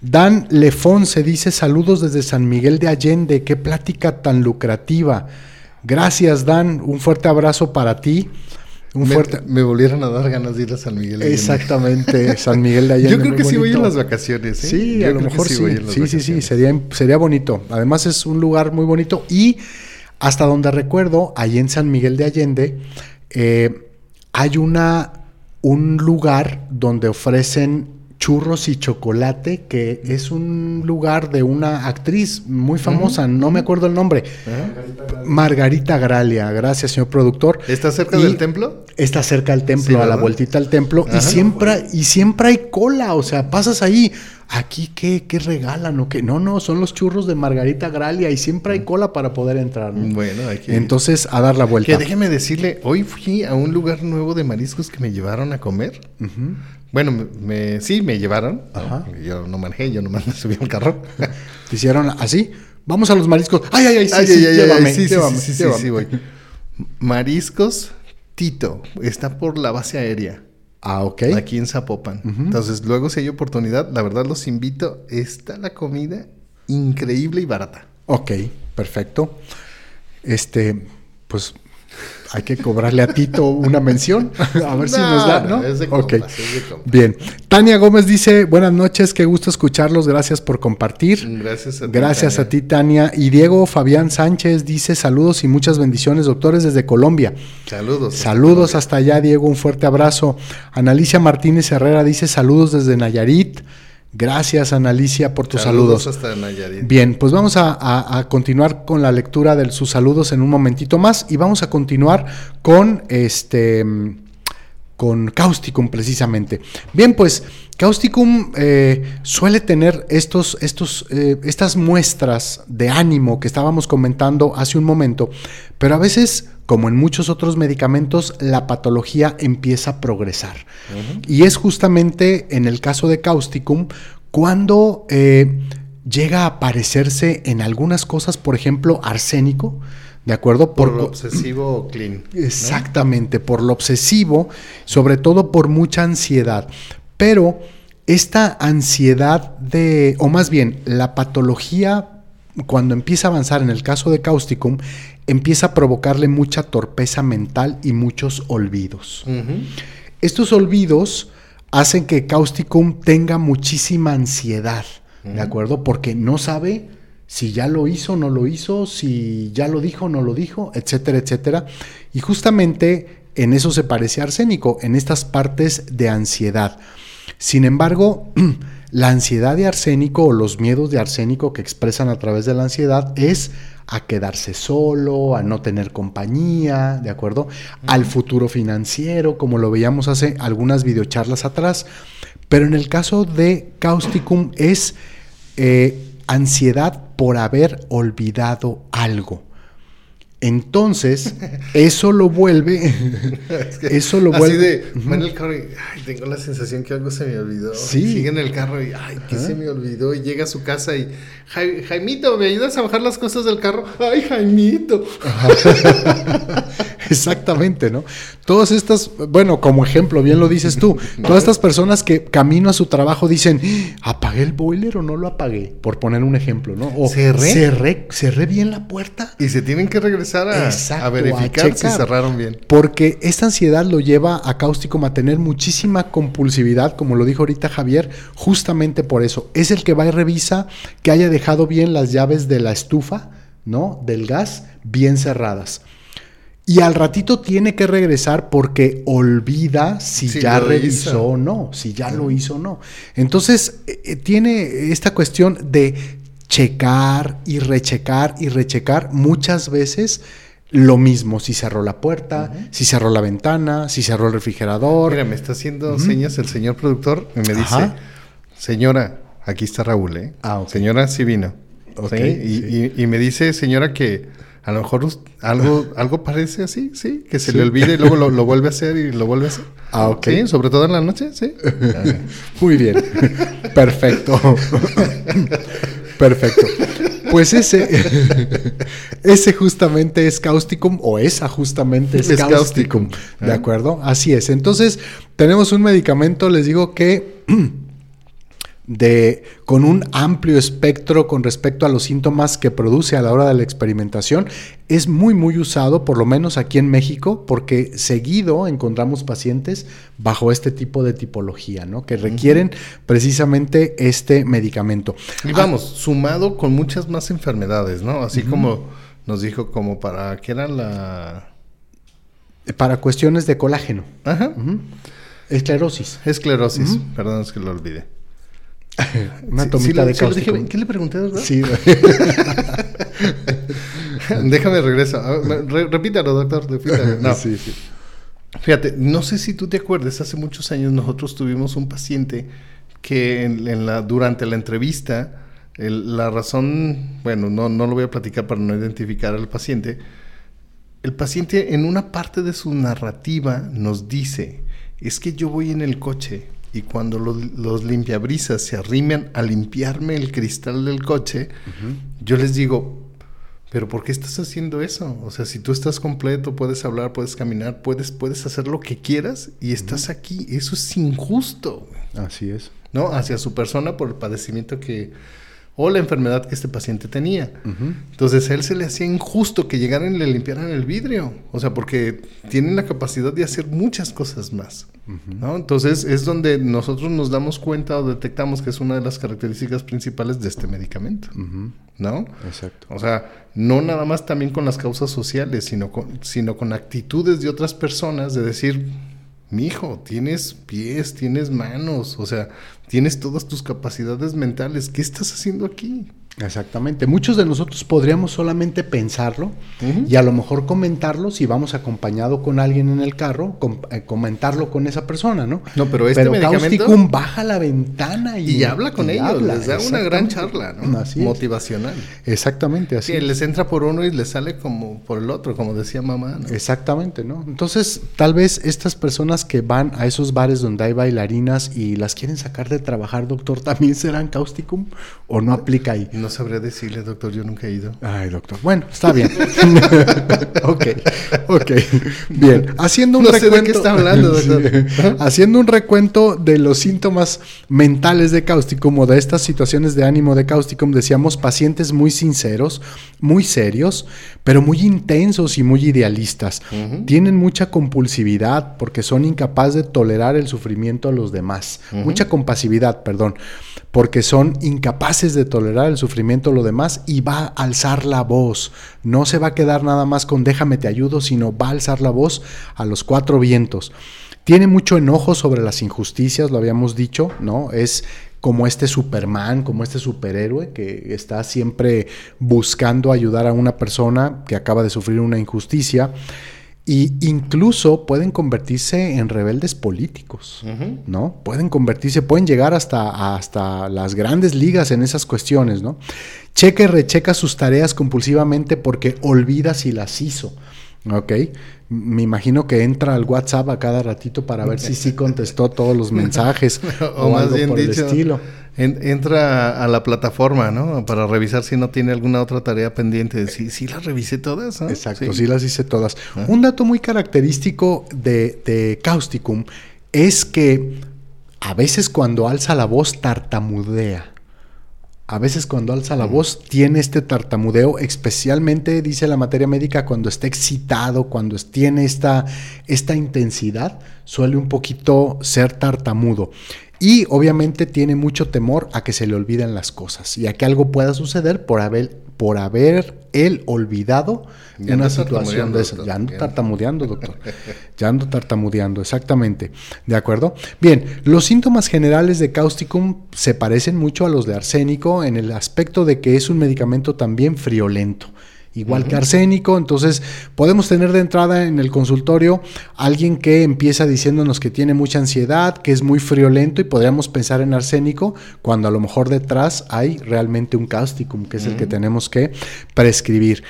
Speaker 3: Dan Lefonse dice saludos desde San Miguel de Allende, qué plática tan lucrativa. Gracias, Dan. Un fuerte abrazo para ti. Un
Speaker 2: me,
Speaker 3: fuerte.
Speaker 2: me volvieron a dar ganas de ir a San Miguel de Allende.
Speaker 3: Exactamente, San Miguel de Allende.
Speaker 2: Yo creo que sí voy en las vacaciones. ¿eh?
Speaker 3: Sí,
Speaker 2: Yo
Speaker 3: a lo mejor sí. Sí, sí, sí, sería, sería bonito. Además es un lugar muy bonito y hasta donde recuerdo, ahí en San Miguel de Allende, eh, hay una, un lugar donde ofrecen churros y chocolate, que es un lugar de una actriz muy famosa, no me acuerdo el nombre. Margarita Gralia, gracias señor productor.
Speaker 2: ¿Está cerca
Speaker 3: Y-
Speaker 2: del templo?
Speaker 3: Está cerca del templo,
Speaker 2: Sí,
Speaker 3: a la vueltita al templo, y siempre, y siempre hay cola, o sea, pasas ahí, aquí qué, qué regalan o qué, no, no, son los churros de Margarita Gralia y siempre hay cola para poder entrar. ¿no?
Speaker 2: Bueno, hay que
Speaker 3: Entonces, a dar la
Speaker 2: Que
Speaker 3: vuelta.
Speaker 2: déjeme decirle, hoy fui a un lugar nuevo de mariscos que me llevaron a comer.
Speaker 3: Ujú.
Speaker 2: Bueno, me, me- sí, me llevaron.
Speaker 3: Ajá.
Speaker 2: Yo no manejé, yo nomás me subí al carro.
Speaker 3: Te hicieron así, vamos a los mariscos. Ay, ay, ay, sí,
Speaker 2: Ay,
Speaker 3: sí,
Speaker 2: ay, ay, ay,
Speaker 3: llévame,
Speaker 2: sí, sí,
Speaker 3: llévame,
Speaker 2: sí, sí,
Speaker 3: llévame.
Speaker 2: Mariscos Tito, está por la base aérea,
Speaker 3: Ah, ok.
Speaker 2: aquí en Zapopan. Entonces, luego si hay oportunidad, la verdad los invito. Está la comida increíble y barata.
Speaker 3: Ok, perfecto. Este, pues hay que cobrarle a Tito una mención. A ver si
Speaker 2: No,
Speaker 3: nos da,
Speaker 2: no, es de compas, es de compas.
Speaker 3: Bien. Tania Gómez dice, buenas noches, qué gusto escucharlos, gracias por compartir.
Speaker 2: Gracias a ti.
Speaker 3: Gracias
Speaker 2: Tania.
Speaker 3: a ti, Tania. Y Diego Fabián Sánchez dice saludos y muchas bendiciones, doctores, desde Colombia.
Speaker 2: Saludos.
Speaker 3: Saludos hasta allá, Diego, un fuerte abrazo. Analicia Martínez Herrera dice saludos desde Nayarit. Gracias, Analicia, por tus saludos.
Speaker 2: hasta Nayarit.
Speaker 3: Bien, pues vamos a, a- a continuar con la lectura de sus saludos en un momentito más y vamos a continuar con este con Causticum precisamente. Bien, pues Causticum eh, suele tener estos, estos, eh, estas muestras de ánimo que estábamos comentando hace un momento, pero a veces, como en muchos otros medicamentos, la patología empieza a progresar. Y es justamente en el caso de Causticum cuando eh, llega a aparecerse en algunas cosas, por ejemplo, arsénico, ¿de acuerdo?
Speaker 2: Por
Speaker 3: Por-
Speaker 2: lo obsesivo clean. ¿no?
Speaker 3: Exactamente, por lo obsesivo, sobre todo por mucha ansiedad. Pero esta ansiedad de, o más bien, la patología, cuando empieza a avanzar en el caso de Causticum, empieza a provocarle mucha torpeza mental y muchos olvidos. Estos olvidos hacen que Causticum tenga muchísima ansiedad, ¿de acuerdo? Porque no sabe si ya lo hizo o no lo hizo, si ya lo dijo o no lo dijo, etcétera, etcétera. Y justamente en eso se parece a arsénico, en estas partes de ansiedad. Sin embargo, la ansiedad de arsénico o los miedos de arsénico que expresan a través de la ansiedad es a quedarse solo, a no tener compañía, ¿de acuerdo? Al futuro financiero, como lo veíamos hace algunas videocharlas atrás. Pero en el caso de Causticum es eh, ansiedad por haber olvidado algo. Entonces, eso lo vuelve,
Speaker 2: Es que
Speaker 3: eso lo
Speaker 2: Así
Speaker 3: vuelve.
Speaker 2: de, va en el carro y, ay, tengo la sensación que algo se me olvidó.
Speaker 3: Sí.
Speaker 2: Y Sigue en el carro y, ay, ¿qué se me olvidó? Y llega a su casa y, "Jai- Jaimito, ¿me ayudas a bajar las cosas del carro? Ay, Jaimito.
Speaker 3: Exactamente, ¿no? Todas estas, bueno, como ejemplo, bien lo dices tú, todas estas personas que camino a su trabajo dicen, ¿apagué el boiler o no lo apagué? Por poner un ejemplo, ¿no? O
Speaker 2: ¿Cerré?
Speaker 3: ¿Cerré, cerré bien la puerta?
Speaker 2: Y se tienen que regresar a,
Speaker 3: Exacto,
Speaker 2: a
Speaker 3: a
Speaker 2: verificar si cerraron bien.
Speaker 3: Porque esta ansiedad lo lleva a Cáusticum a tener muchísima compulsividad, como lo dijo ahorita Javier, justamente por eso. Es el que va y revisa que haya dejado bien las llaves de la estufa, ¿no? Del gas, bien cerradas. Y al ratito tiene que regresar porque olvida si
Speaker 2: Si
Speaker 3: ya revisó
Speaker 2: hizo.
Speaker 3: o no, si ya lo hizo o no. Entonces, eh, eh, tiene esta cuestión de checar y rechecar y rechecar muchas veces lo mismo, si cerró la puerta, si cerró la ventana, si cerró el refrigerador.
Speaker 2: Mira, me está haciendo señas el señor productor y me dice, señora, aquí está Raúl, ¿eh?
Speaker 3: Ah, ok.
Speaker 2: Señora, sí vino.
Speaker 3: Ok,
Speaker 2: ¿Sí? Y,
Speaker 3: sí.
Speaker 2: y- y me dice, señora, que a lo mejor algo, algo parece así, sí, que se
Speaker 3: Sí.
Speaker 2: le olvide y luego lo, lo vuelve a hacer y lo vuelve a hacer.
Speaker 3: Ah, ok.
Speaker 2: Sí, sobre todo en la noche, sí.
Speaker 3: Muy bien. Perfecto. Perfecto. Pues ese, ese justamente es Causticum, o esa justamente es,
Speaker 2: Es
Speaker 3: Causticum.
Speaker 2: Causticum.
Speaker 3: ¿De acuerdo? Así es. Entonces, tenemos un medicamento, les digo que de, con un amplio espectro con respecto a los síntomas que produce a la hora de la experimentación, es muy, muy usado, por lo menos aquí en México, porque seguido encontramos pacientes bajo este tipo de tipología, ¿no? Que requieren precisamente este medicamento.
Speaker 2: Y vamos, sumado con muchas más enfermedades, ¿no? Así como nos dijo, como para, ¿qué era la...?
Speaker 3: Para cuestiones de colágeno.
Speaker 2: Ajá.
Speaker 3: Esclerosis.
Speaker 2: Esclerosis, perdón, es que lo olvidé.
Speaker 3: Una
Speaker 2: Sí,
Speaker 3: tomita
Speaker 2: sí,
Speaker 3: de
Speaker 2: sí dije, ¿Qué le pregunté, verdad?
Speaker 3: Sí,
Speaker 2: Déjame regreso. Re- repítalo, doctor. repítalo. No.
Speaker 3: sí, sí.
Speaker 2: Fíjate, no sé si tú te acuerdas, hace muchos años nosotros tuvimos un paciente que en, en la, durante la entrevista, el- la razón, bueno, no, no lo voy a platicar para no identificar al paciente, el paciente en una parte de su narrativa nos dice, es que yo voy en el coche y cuando los, los limpiabrisas se arriman a limpiarme el cristal del coche, yo les digo, pero ¿por qué estás haciendo eso? O sea, si tú estás completo, puedes hablar, puedes caminar, puedes, puedes hacer lo que quieras y estás aquí. Eso es injusto,
Speaker 3: Así es.
Speaker 2: ¿no? Hacia su persona por el padecimiento que o la enfermedad que este paciente tenía. Entonces, a él se le hacía injusto que llegaran y le limpiaran el vidrio. O sea, porque tienen la capacidad de hacer muchas cosas más. ¿no? Entonces, es donde nosotros nos damos cuenta o detectamos que es una de las características principales de este medicamento. ¿No?
Speaker 3: Exacto.
Speaker 2: O sea, no nada más también con las causas sociales, sino con, sino con actitudes de otras personas de decir, mi hijo, tienes pies, tienes manos, o sea, tienes todas tus capacidades mentales, ¿qué estás haciendo aquí?
Speaker 3: Exactamente. Muchos de nosotros podríamos solamente pensarlo y a lo mejor comentarlo si vamos acompañado con alguien en el carro, com- eh, comentarlo con esa persona, ¿no?
Speaker 2: No, pero este medicamento-
Speaker 3: Causticum baja la ventana y,
Speaker 2: Y, habla con
Speaker 3: y
Speaker 2: ellos,
Speaker 3: habla,
Speaker 2: les da una gran charla, ¿no?
Speaker 3: Así es.
Speaker 2: Motivacional.
Speaker 3: Exactamente, así.
Speaker 2: Sí, les entra por uno y les sale como por el otro, como decía mamá, ¿no?
Speaker 3: Exactamente, ¿no? Entonces, tal vez estas personas que van a esos bares donde hay bailarinas y las quieren sacar de trabajar, doctor, ¿también serán causticum o no aplica ahí?
Speaker 2: No sabría decirle, doctor, yo nunca he ido.
Speaker 3: Ay, doctor. Bueno, está bien. ok, ok. Bien. Haciendo un
Speaker 2: No sé de
Speaker 3: recuento.
Speaker 2: qué está hablando, doctor.
Speaker 3: Sí. Haciendo un recuento de los síntomas mentales de Causticum o de estas situaciones de ánimo de Causticum, decíamos pacientes muy sinceros, muy serios, pero muy intensos y muy idealistas. Tienen mucha compulsividad porque son incapaces de tolerar el sufrimiento a los demás. Mucha compasividad, perdón, porque son incapaces de tolerar el sufrimiento a los demás y va a alzar la voz. No se va a quedar nada más con déjame te ayudo, sino va a alzar la voz a los cuatro vientos. Tiene mucho enojo sobre las injusticias, lo habíamos dicho, ¿no? Es como este Superman, como este superhéroe que está siempre buscando ayudar a una persona que acaba de sufrir una injusticia. Y incluso pueden convertirse en rebeldes políticos, ¿no? Pueden convertirse, pueden llegar hasta, hasta las grandes ligas en esas cuestiones, ¿no? Checa y recheca sus tareas compulsivamente porque olvida si las hizo. ¿Ok? Me imagino que entra al WhatsApp a cada ratito para ver si sí contestó todos los mensajes o,
Speaker 2: o más
Speaker 3: algo
Speaker 2: bien
Speaker 3: por el estilo.
Speaker 2: En- entra a la plataforma, ¿no? Para revisar si no tiene alguna otra tarea pendiente. Sí, sí las revisé todas, ¿no?
Speaker 3: Exacto, sí. las hice todas. Un dato muy característico de, de Causticum es que a veces cuando alza la voz tartamudea. A veces cuando alza la voz tiene este tartamudeo, especialmente, dice la materia médica, cuando está excitado, cuando tiene esta, esta intensidad, suele un poquito ser tartamudo. Y obviamente tiene mucho temor a que se le olviden las cosas y a que algo pueda suceder por haber, por haber él olvidado
Speaker 2: Ya
Speaker 3: una situación de
Speaker 2: doctor,
Speaker 3: Ya ando tartamudeando, doctor. Ya ando tartamudeando, exactamente. ¿De acuerdo? Bien, los síntomas generales de Causticum se parecen mucho a los de arsénico en el aspecto de que es un medicamento también friolento. Igual que arsénico, entonces podemos tener de entrada en el consultorio alguien que empieza diciéndonos que tiene mucha ansiedad, que es muy friolento y podríamos pensar en arsénico cuando a lo mejor detrás hay realmente un causticum, que es el que tenemos que prescribir.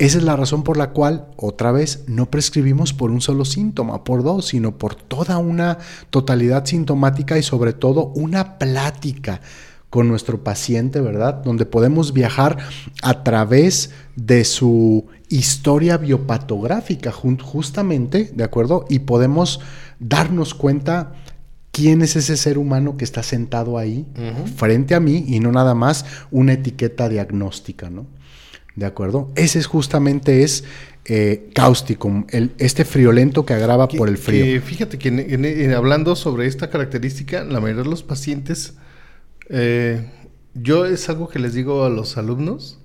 Speaker 3: Esa es la razón por la cual, otra vez, no prescribimos por un solo síntoma, por dos, sino por toda una totalidad sintomática y sobre todo una plática con nuestro paciente, ¿verdad? Donde podemos viajar a través de su historia biopatográfica, justamente, ¿de acuerdo? Y podemos darnos cuenta quién es ese ser humano que está sentado ahí frente a mí y no nada más una etiqueta diagnóstica, ¿no? ¿De acuerdo? Ese es justamente es eh, cáusticum, el, este friolento que agrava
Speaker 2: Que-
Speaker 3: por el frío.
Speaker 2: que fíjate que en- en- en- hablando sobre esta característica, la mayoría de los pacientes, eh, yo es algo que les digo a los alumnos,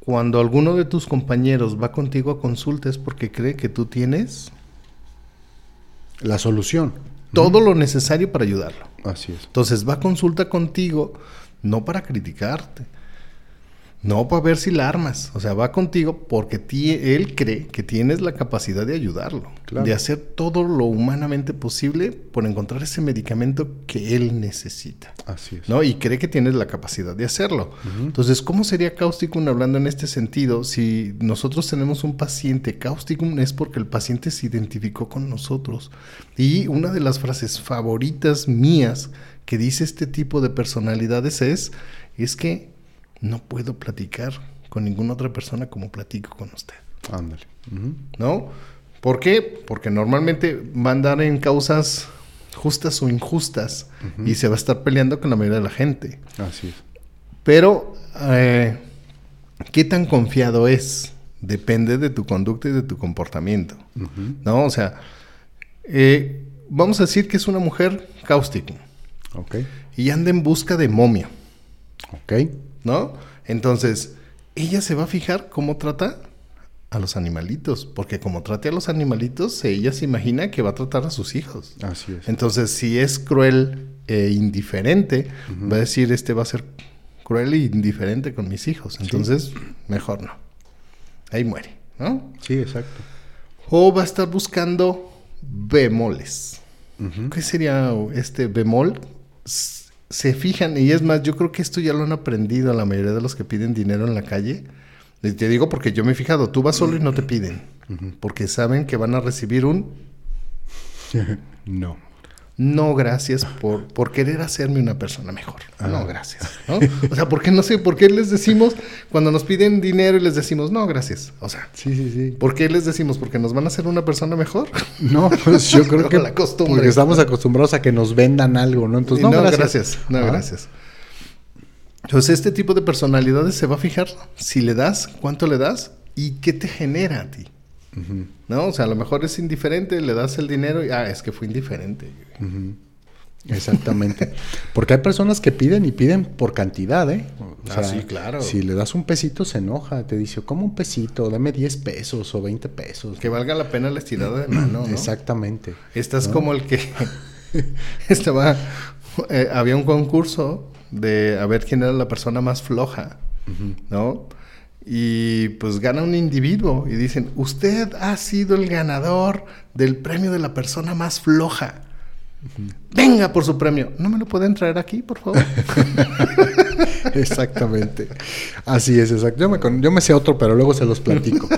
Speaker 2: cuando alguno de tus compañeros va contigo a consulta es porque cree que tú tienes
Speaker 3: La solución.
Speaker 2: todo lo necesario para ayudarlo.
Speaker 3: Así es.
Speaker 2: Entonces va a consulta contigo no para criticarte, no para ver si la armas, o sea, va contigo porque él cree que tienes la capacidad de ayudarlo,
Speaker 3: Claro.
Speaker 2: de hacer todo lo humanamente posible por encontrar ese medicamento que él necesita.
Speaker 3: Así es.
Speaker 2: ¿no? Y cree que tienes la capacidad de hacerlo. Entonces, ¿cómo sería Causticum hablando en este sentido? Si nosotros tenemos un paciente Causticum es porque el paciente se identificó con nosotros. Y una de las frases favoritas mías que dice este tipo de personalidades es, es que no puedo platicar con ninguna otra persona como platico con usted.
Speaker 3: Ándale.
Speaker 2: ¿no? ¿Por qué? Porque normalmente va a andar en causas justas o injustas y se va a estar peleando con la mayoría de la gente.
Speaker 3: Así es.
Speaker 2: Pero, eh, ¿qué tan confiado es? Depende de tu conducta y de tu comportamiento, ¿no? O sea, eh, vamos a decir que es una mujer cáustica
Speaker 3: Ok.
Speaker 2: y anda en busca de momio,
Speaker 3: Ok.
Speaker 2: ¿No? Entonces, ella se va a fijar cómo trata a los animalitos, porque como trate a los animalitos, ella se imagina que va a tratar a sus hijos.
Speaker 3: Así es.
Speaker 2: Entonces, si es cruel e indiferente, va a decir, este va a ser cruel e indiferente con mis hijos. Entonces, mejor no. Ahí muere, ¿no?
Speaker 3: Sí, exacto.
Speaker 2: O va a estar buscando bemoles. ¿Qué sería este bemol? Se fijan, y es más, yo creo que esto ya lo han aprendido la mayoría de los que piden dinero en la calle. Y Te digo porque yo me he fijado, tú vas solo y no te piden, porque saben que van a recibir un
Speaker 3: no.
Speaker 2: No gracias por, por querer hacerme una persona mejor. No gracias. ¿no? O sea, ¿por qué no sé? ¿Por qué les decimos cuando nos piden dinero y les decimos no gracias? O sea,
Speaker 3: Sí, sí, sí.
Speaker 2: ¿por qué les decimos? ¿Porque nos van a hacer una persona mejor?
Speaker 3: No, pues yo creo que
Speaker 2: La costumbre.
Speaker 3: porque estamos acostumbrados a que nos vendan algo, ¿no? Entonces, no, gracias.
Speaker 2: No,
Speaker 3: Ah,
Speaker 2: gracias. Entonces, este tipo de personalidades se va a fijar si le das, cuánto le das y qué te genera a ti. ¿No? O sea, a lo mejor es indiferente, le das el dinero y, ah, es que fue indiferente.
Speaker 3: Exactamente. Porque hay personas que piden y piden por cantidad, ¿eh? O
Speaker 2: Ah, sí, claro.
Speaker 3: Si le das un pesito, se enoja. Te dice, ¿cómo un pesito? Dame 10 pesos o 20 pesos.
Speaker 2: Que valga la pena la estirada de mano, ¿no?
Speaker 3: Exactamente.
Speaker 2: Estás como el que estaba, eh, había un concurso de a ver quién era la persona más floja, ¿no? Y pues gana un individuo y dicen, usted ha sido el ganador del premio de la persona más floja. Venga por su premio. ¿No me lo pueden traer aquí, por favor?
Speaker 3: Exactamente. Así es, exacto. Yo me, yo me sé otro, pero luego se los platico.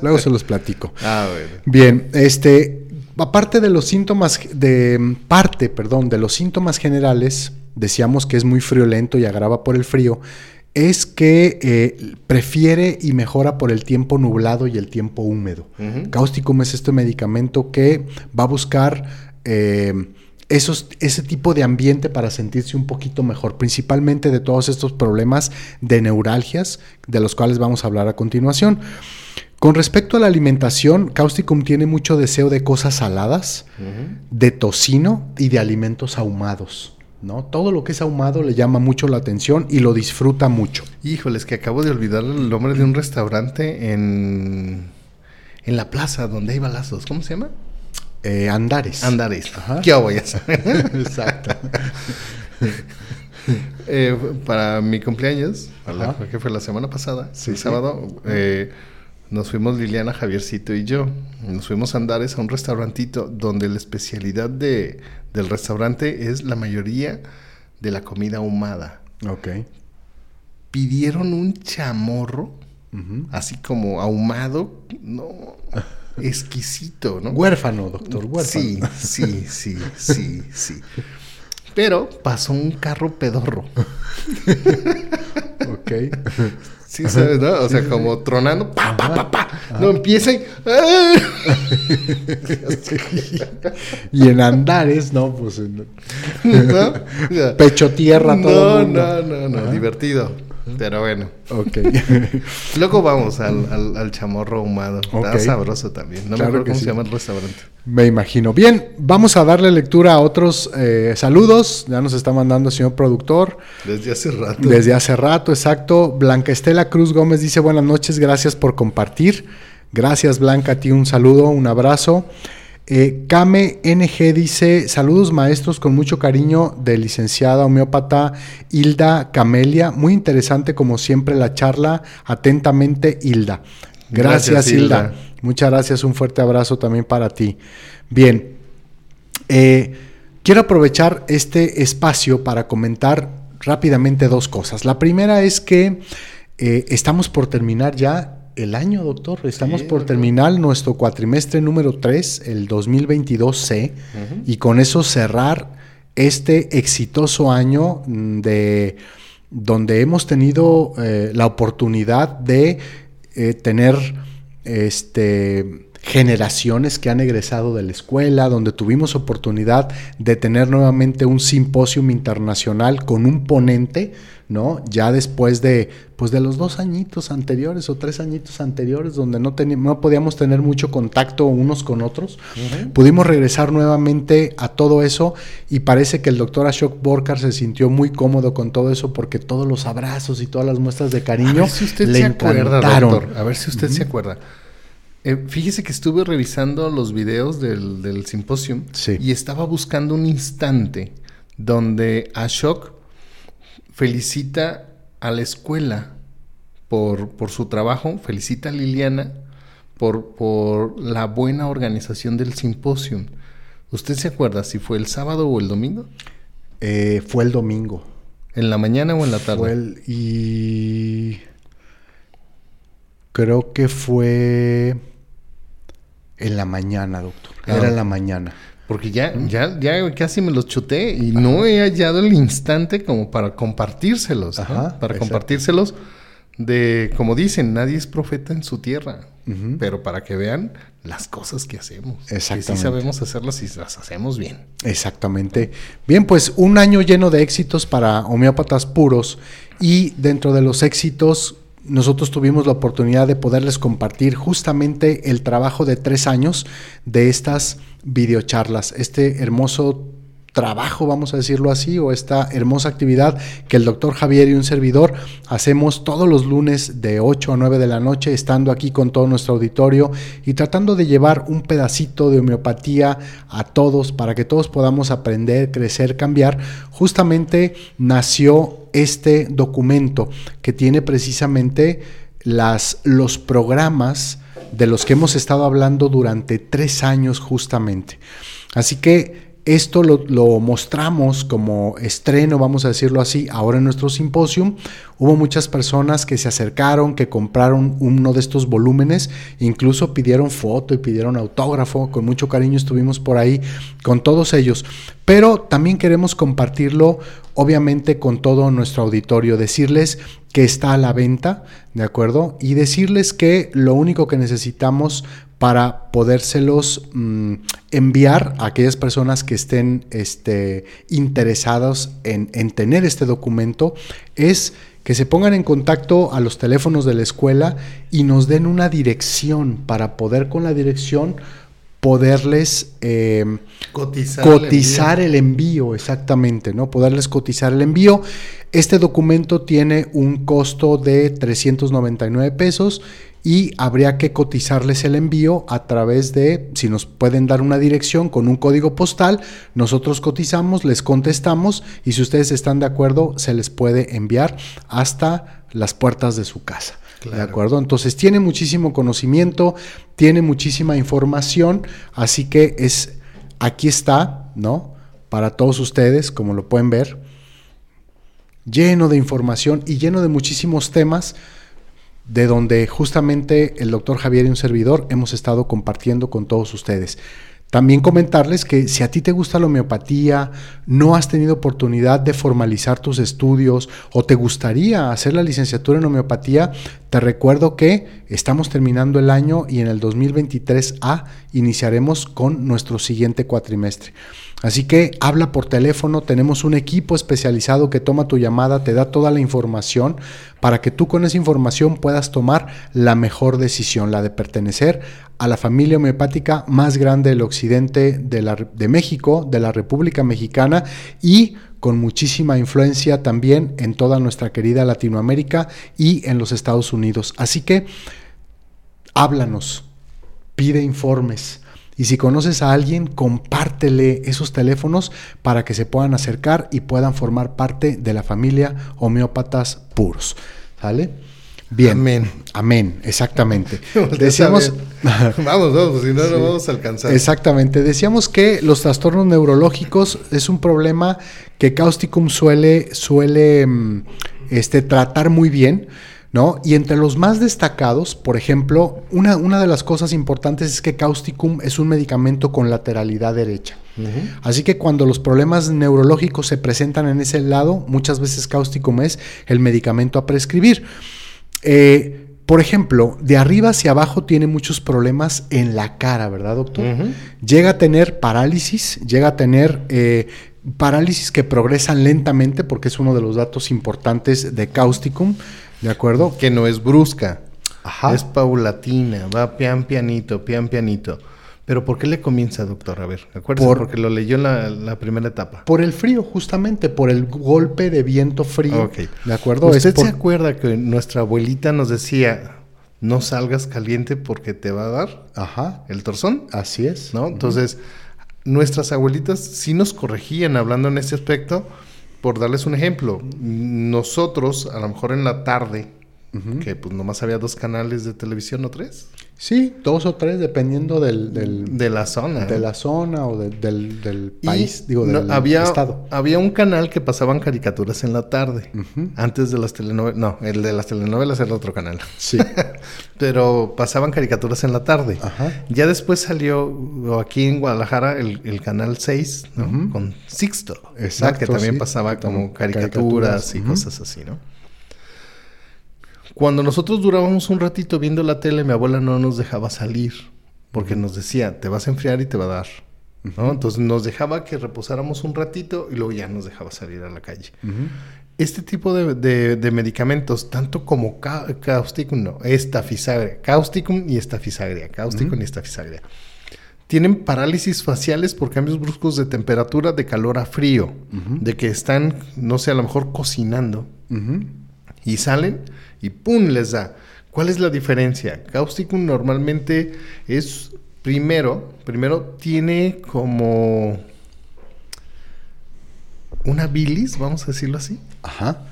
Speaker 3: luego se los platico.
Speaker 2: ah, bueno.
Speaker 3: Bien, este, aparte de los síntomas, de parte, perdón, de los síntomas generales, decíamos que es muy friolento y agrava por el frío, es que eh, prefiere y mejora por el tiempo nublado y el tiempo húmedo. Causticum es este medicamento que va a buscar eh, esos, ese tipo de ambiente para sentirse un poquito mejor, principalmente de todos estos problemas de neuralgias, de los cuales vamos a hablar a continuación. Con respecto a la alimentación, Causticum tiene mucho deseo de cosas saladas, de tocino y de alimentos ahumados. ¿No? Todo lo que es ahumado le llama mucho la atención y lo disfruta mucho.
Speaker 2: Híjoles, que acabo de olvidar el nombre de un restaurante en, en la plaza donde hay balazos. ¿Cómo se llama?
Speaker 3: Eh, andares.
Speaker 2: Andares.
Speaker 3: Ajá.
Speaker 2: ¿Qué voy a
Speaker 3: Exacto.
Speaker 2: Eh, para mi cumpleaños, que fue la semana pasada,
Speaker 3: Sí,
Speaker 2: el
Speaker 3: sí.
Speaker 2: sábado, eh, nos fuimos Liliana, Javiercito y yo. Nos fuimos a Andares a un restaurantito donde la especialidad de, del restaurante es la mayoría de la comida ahumada.
Speaker 3: Ok.
Speaker 2: Pidieron un chamorro, así como ahumado, no, exquisito, ¿no?
Speaker 3: Huérfano, doctor, huérfano.
Speaker 2: Sí, sí, sí, sí, sí. Pero pasó un carro pedorro.
Speaker 3: Ok.
Speaker 2: Sí, ¿sabes, no? O sea, como tronando, pa, pa, pa, pa. No empieza y... ¡ah!
Speaker 3: y en andares, ¿no? Pues en-
Speaker 2: ¿No?
Speaker 3: Pecho tierra todo.
Speaker 2: No,
Speaker 3: el mundo.
Speaker 2: no, no, no, divertido. Pero bueno.
Speaker 3: Ok.
Speaker 2: Luego vamos al, al, al chamorro ahumado. Está sabroso también. No
Speaker 3: Claro
Speaker 2: me acuerdo cómo
Speaker 3: sí.
Speaker 2: se llama el restaurante.
Speaker 3: Me imagino. Bien, vamos a darle lectura a otros eh, saludos. Ya nos está mandando el señor productor.
Speaker 2: Desde hace rato.
Speaker 3: Desde hace rato, exacto. Blanca Estela Cruz Gómez dice buenas noches, gracias por compartir. Gracias Blanca, a ti un saludo, un abrazo. Eh, Kame NG dice saludos maestros con mucho cariño de licenciada homeópata Hilda Camelia. Muy interesante como siempre la charla. Atentamente Hilda. Gracias,
Speaker 2: Gracias,
Speaker 3: Hilda.
Speaker 2: Hilda.
Speaker 3: Muchas gracias, un fuerte abrazo también para ti. Bien, eh, quiero aprovechar este espacio para comentar rápidamente dos cosas. La primera es que eh, estamos por terminar ya el año, doctor. Estamos
Speaker 2: Sí,
Speaker 3: por
Speaker 2: doctor.
Speaker 3: terminar nuestro cuatrimestre número 3, el 2022C, y con eso cerrar este exitoso año mm, de donde hemos tenido eh, la oportunidad de eh, tener este, generaciones que han egresado de la escuela, donde tuvimos oportunidad de tener nuevamente un simposio internacional con un ponente, ¿no? Ya después de, pues de los dos añitos anteriores o tres añitos anteriores, donde no, no podíamos tener mucho contacto unos con otros, pudimos regresar nuevamente a todo eso y parece que el doctor Ashok Borkar se sintió muy cómodo con todo eso porque todos los abrazos y todas las muestras de
Speaker 2: A
Speaker 3: cariño
Speaker 2: ver si usted
Speaker 3: le
Speaker 2: se acuerda, doctor. A ver si usted se acuerda. Eh, fíjese que estuve revisando los videos del, del simposio
Speaker 3: Sí.
Speaker 2: y estaba buscando un instante donde Ashok felicita a la escuela por, por su trabajo, felicita a Liliana por, por la buena organización del simposio. ¿Usted se acuerda si fue el sábado o el domingo?
Speaker 3: Eh, fue el domingo.
Speaker 2: ¿En la mañana o en la tarde?
Speaker 3: Fue el- y creo que fue en la mañana, doctor.
Speaker 2: Ah,
Speaker 3: Era en la mañana.
Speaker 2: Porque ya, ya, ya casi me los chuté y no he hallado el instante como para compartírselos. para compartírselos de, como dicen, nadie es profeta en su tierra. Pero para que vean las cosas que hacemos. Que sí
Speaker 3: Exactamente.
Speaker 2: sabemos hacerlas y las hacemos bien.
Speaker 3: Exactamente. Bien, pues un año lleno de éxitos para homeópatas puros y dentro de los éxitos nosotros tuvimos la oportunidad de poderles compartir justamente el trabajo de tres años de estas videocharlas, este hermoso trabajo, vamos a decirlo así, o esta hermosa actividad que el doctor Javier y un servidor hacemos todos los lunes de 8 a 9 de la noche, estando aquí con todo nuestro auditorio y tratando de llevar un pedacito de homeopatía a todos para que todos podamos aprender, crecer, cambiar. Justamente nació este documento que tiene precisamente las, los programas de los que hemos estado hablando durante tres años justamente. Así que esto lo, mostramos como estreno, vamos a decirlo así, ahora en nuestro simposium. Hubo muchas personas que se acercaron, que compraron uno de estos volúmenes, incluso pidieron foto y pidieron autógrafo, con mucho cariño estuvimos por ahí con todos ellos. Pero también queremos compartirlo, obviamente, con todo nuestro auditorio, decirles que está a la venta, ¿de acuerdo? Y decirles que lo único que necesitamos para podérselos mmm, enviar a aquellas personas que estén este, interesados en, en, tener este documento es que se pongan en contacto a los teléfonos de la escuela y nos den una dirección para poder con la dirección poderles eh,
Speaker 2: cotizar,
Speaker 3: cotizar el, envío. el, envío. exactamente, ¿no? Poderles cotizar el envío. Este documento tiene un costo de 399 pesos y habría que cotizarles el envío a través de, si nos pueden dar una dirección con un código postal, nosotros cotizamos, les contestamos y si ustedes están de acuerdo, se les puede enviar hasta las puertas de su casa. Claro. ¿De acuerdo? Entonces tiene muchísimo conocimiento, tiene muchísima información, así que es, aquí está, ¿no? Para todos ustedes, como lo pueden ver, lleno de información y lleno de muchísimos temas de donde justamente el doctor Javier y un servidor hemos estado compartiendo con todos ustedes. También comentarles que si a ti te gusta la homeopatía, no has tenido oportunidad de formalizar tus estudios o te gustaría hacer la licenciatura en homeopatía, te recuerdo que estamos terminando el año y en el 2023A iniciaremos con nuestro siguiente cuatrimestre. Así que habla por teléfono, tenemos un equipo especializado que toma tu llamada, te da toda la información para que tú con esa información puedas tomar la mejor decisión, la de pertenecer a la familia homeopática más grande del occidente de, de México, de la República Mexicana y con muchísima influencia también en toda nuestra querida Latinoamérica y en los Estados Unidos. Así que háblanos, pide informes y si conoces a alguien, compártele esos teléfonos para que se puedan acercar y puedan formar parte de la familia homeópatas puros. ¿Sale? Bien. Amén. Amén, exactamente.
Speaker 2: Decíamos. vamos, vamos, si no, no vamos a alcanzar.
Speaker 3: Exactamente. Decíamos que los trastornos neurológicos es un problema que Causticum suele, suele mm, este, tratar muy bien. ¿No? Y entre los más destacados, por ejemplo, una, una, de las cosas importantes es que Causticum es un medicamento con lateralidad derecha. Así que cuando los problemas neurológicos se presentan en ese lado, muchas veces Causticum es el medicamento a prescribir. Eh, por ejemplo, de arriba hacia abajo tiene muchos problemas en la cara, ¿verdad, doctor? Llega a tener parálisis, llega a tener eh, parálisis que progresan lentamente, porque es uno de los datos importantes de Causticum. ¿De acuerdo?
Speaker 2: Que no es brusca. Ajá. Es paulatina, va pian pianito, pian pianito. Pero ¿por qué le comienza, doctor? A ver, acuérdese, porque lo leyó en la, primera etapa.
Speaker 3: Por el frío, justamente, por el golpe de viento frío. Ok. ¿De acuerdo?
Speaker 2: ¿Usted se acuerda que nuestra abuelita nos decía, no salgas caliente porque te va a dar
Speaker 3: Ajá.
Speaker 2: el torzón?
Speaker 3: Así es.
Speaker 2: ¿No? Entonces, nuestras abuelitas sí nos corregían hablando en ese aspecto, por darles un ejemplo, nosotros a lo mejor en la tarde, que pues nomás había dos canales de televisión o tres.
Speaker 3: Sí, dos o tres, dependiendo del,
Speaker 2: de la zona.
Speaker 3: De la zona o del, país, digo, del
Speaker 2: había, estado. Había un canal que pasaban caricaturas en la tarde, antes de las telenovelas. No, el de las telenovelas era otro canal.
Speaker 3: Sí.
Speaker 2: Pero pasaban caricaturas en la tarde. Ya después salió aquí en Guadalajara el, canal 6, ¿no? Con Sixto. Exacto. Que también pasaba como caricaturas, y cosas así, ¿no? Cuando nosotros durábamos un ratito viendo la tele, mi abuela no nos dejaba salir, porque nos decía, te vas a enfriar y te va a dar. ¿no? Entonces nos dejaba que reposáramos un ratito y luego ya nos dejaba salir a la calle. Este tipo de, medicamentos, tanto como causticum, no, estafisagria, causticum y estafisagria, causticum y estafisagria, tienen parálisis faciales por cambios bruscos de temperatura, de calor a frío, de que están, no sé, a lo mejor cocinando y salen y ¡pum! les da. ¿Cuál es la diferencia? Causticum normalmente es primero, primero tiene como una bilis, vamos a decirlo así.
Speaker 3: Ajá.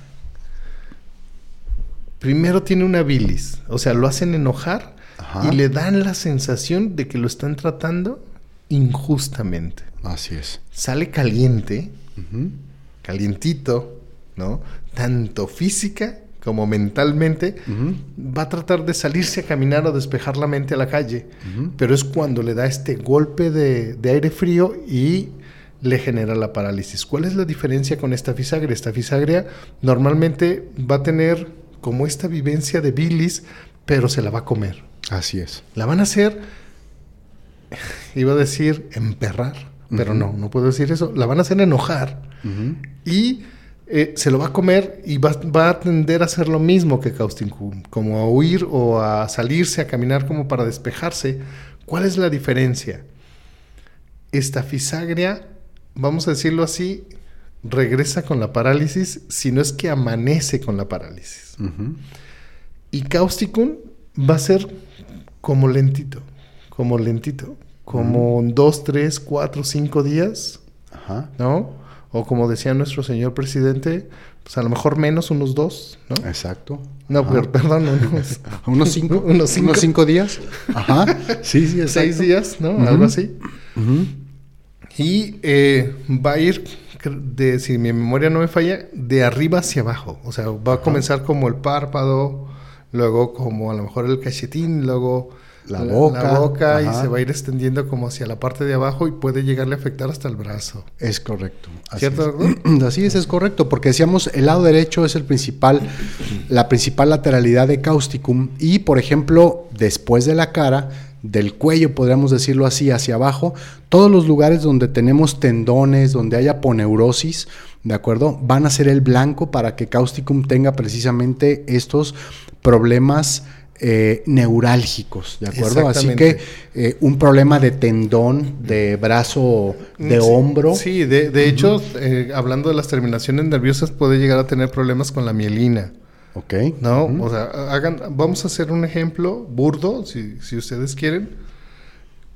Speaker 2: Primero tiene una bilis, o sea, lo hacen enojar y le dan la sensación de que lo están tratando injustamente.
Speaker 3: Así es.
Speaker 2: Sale caliente, calientito, ¿no? Tanto física como mentalmente, va a tratar de salirse a caminar o despejar la mente a la calle. Pero es cuando le da este golpe de, aire frío y le genera la parálisis. ¿Cuál es la diferencia con esta fisagria? Esta fisagria normalmente va a tener como esta vivencia de bilis, pero se la va a comer.
Speaker 3: Así es.
Speaker 2: La van a hacer, iba a decir emperrar, pero no, no puedo decir eso. La van a hacer enojar y eh, se lo va a comer y va, a tender a hacer lo mismo que Causticum, como a huir o a salirse, a caminar como para despejarse. ¿Cuál es la diferencia? Esta fisagria, vamos a decirlo así, regresa con la parálisis, si no es que amanece con la parálisis. Y Causticum va a ser como lentito, como lentito, como dos, tres, cuatro, cinco días, ¿no? O como decía nuestro señor presidente, pues a lo mejor menos, unos dos, ¿no?
Speaker 3: Exacto.
Speaker 2: No, perdón,
Speaker 3: unos, unos, cinco, unos cinco. días.
Speaker 2: Ajá. Sí, sí, Seis días, ¿no? Algo así. Y eh, va a ir, de, si mi memoria no me falla, de arriba hacia abajo. O sea, va a comenzar como el párpado, luego como a lo mejor el cachetín, luego
Speaker 3: la boca,
Speaker 2: boca y se va a ir extendiendo como hacia la parte de abajo y puede llegarle a afectar hasta el brazo.
Speaker 3: Es correcto. Así
Speaker 2: ¿Cierto,
Speaker 3: es. Así es, es correcto, porque decíamos el lado derecho es el principal, la principal lateralidad de causticum y, por ejemplo, después de la cara, del cuello, podríamos decirlo así, hacia abajo, todos los lugares donde tenemos tendones, donde haya poneurosis, ¿de acuerdo? Van a ser el blanco para que causticum tenga precisamente estos problemas eh, neurálgicos, ¿de acuerdo? Así que eh, un problema de tendón, de brazo, de
Speaker 2: Sí,
Speaker 3: hombro.
Speaker 2: Sí, de, de hecho, eh, hablando de las terminaciones nerviosas, puede llegar a tener problemas con la mielina.
Speaker 3: Ok.
Speaker 2: ¿No? O sea, hagan, vamos a hacer un ejemplo burdo, si, si ustedes quieren.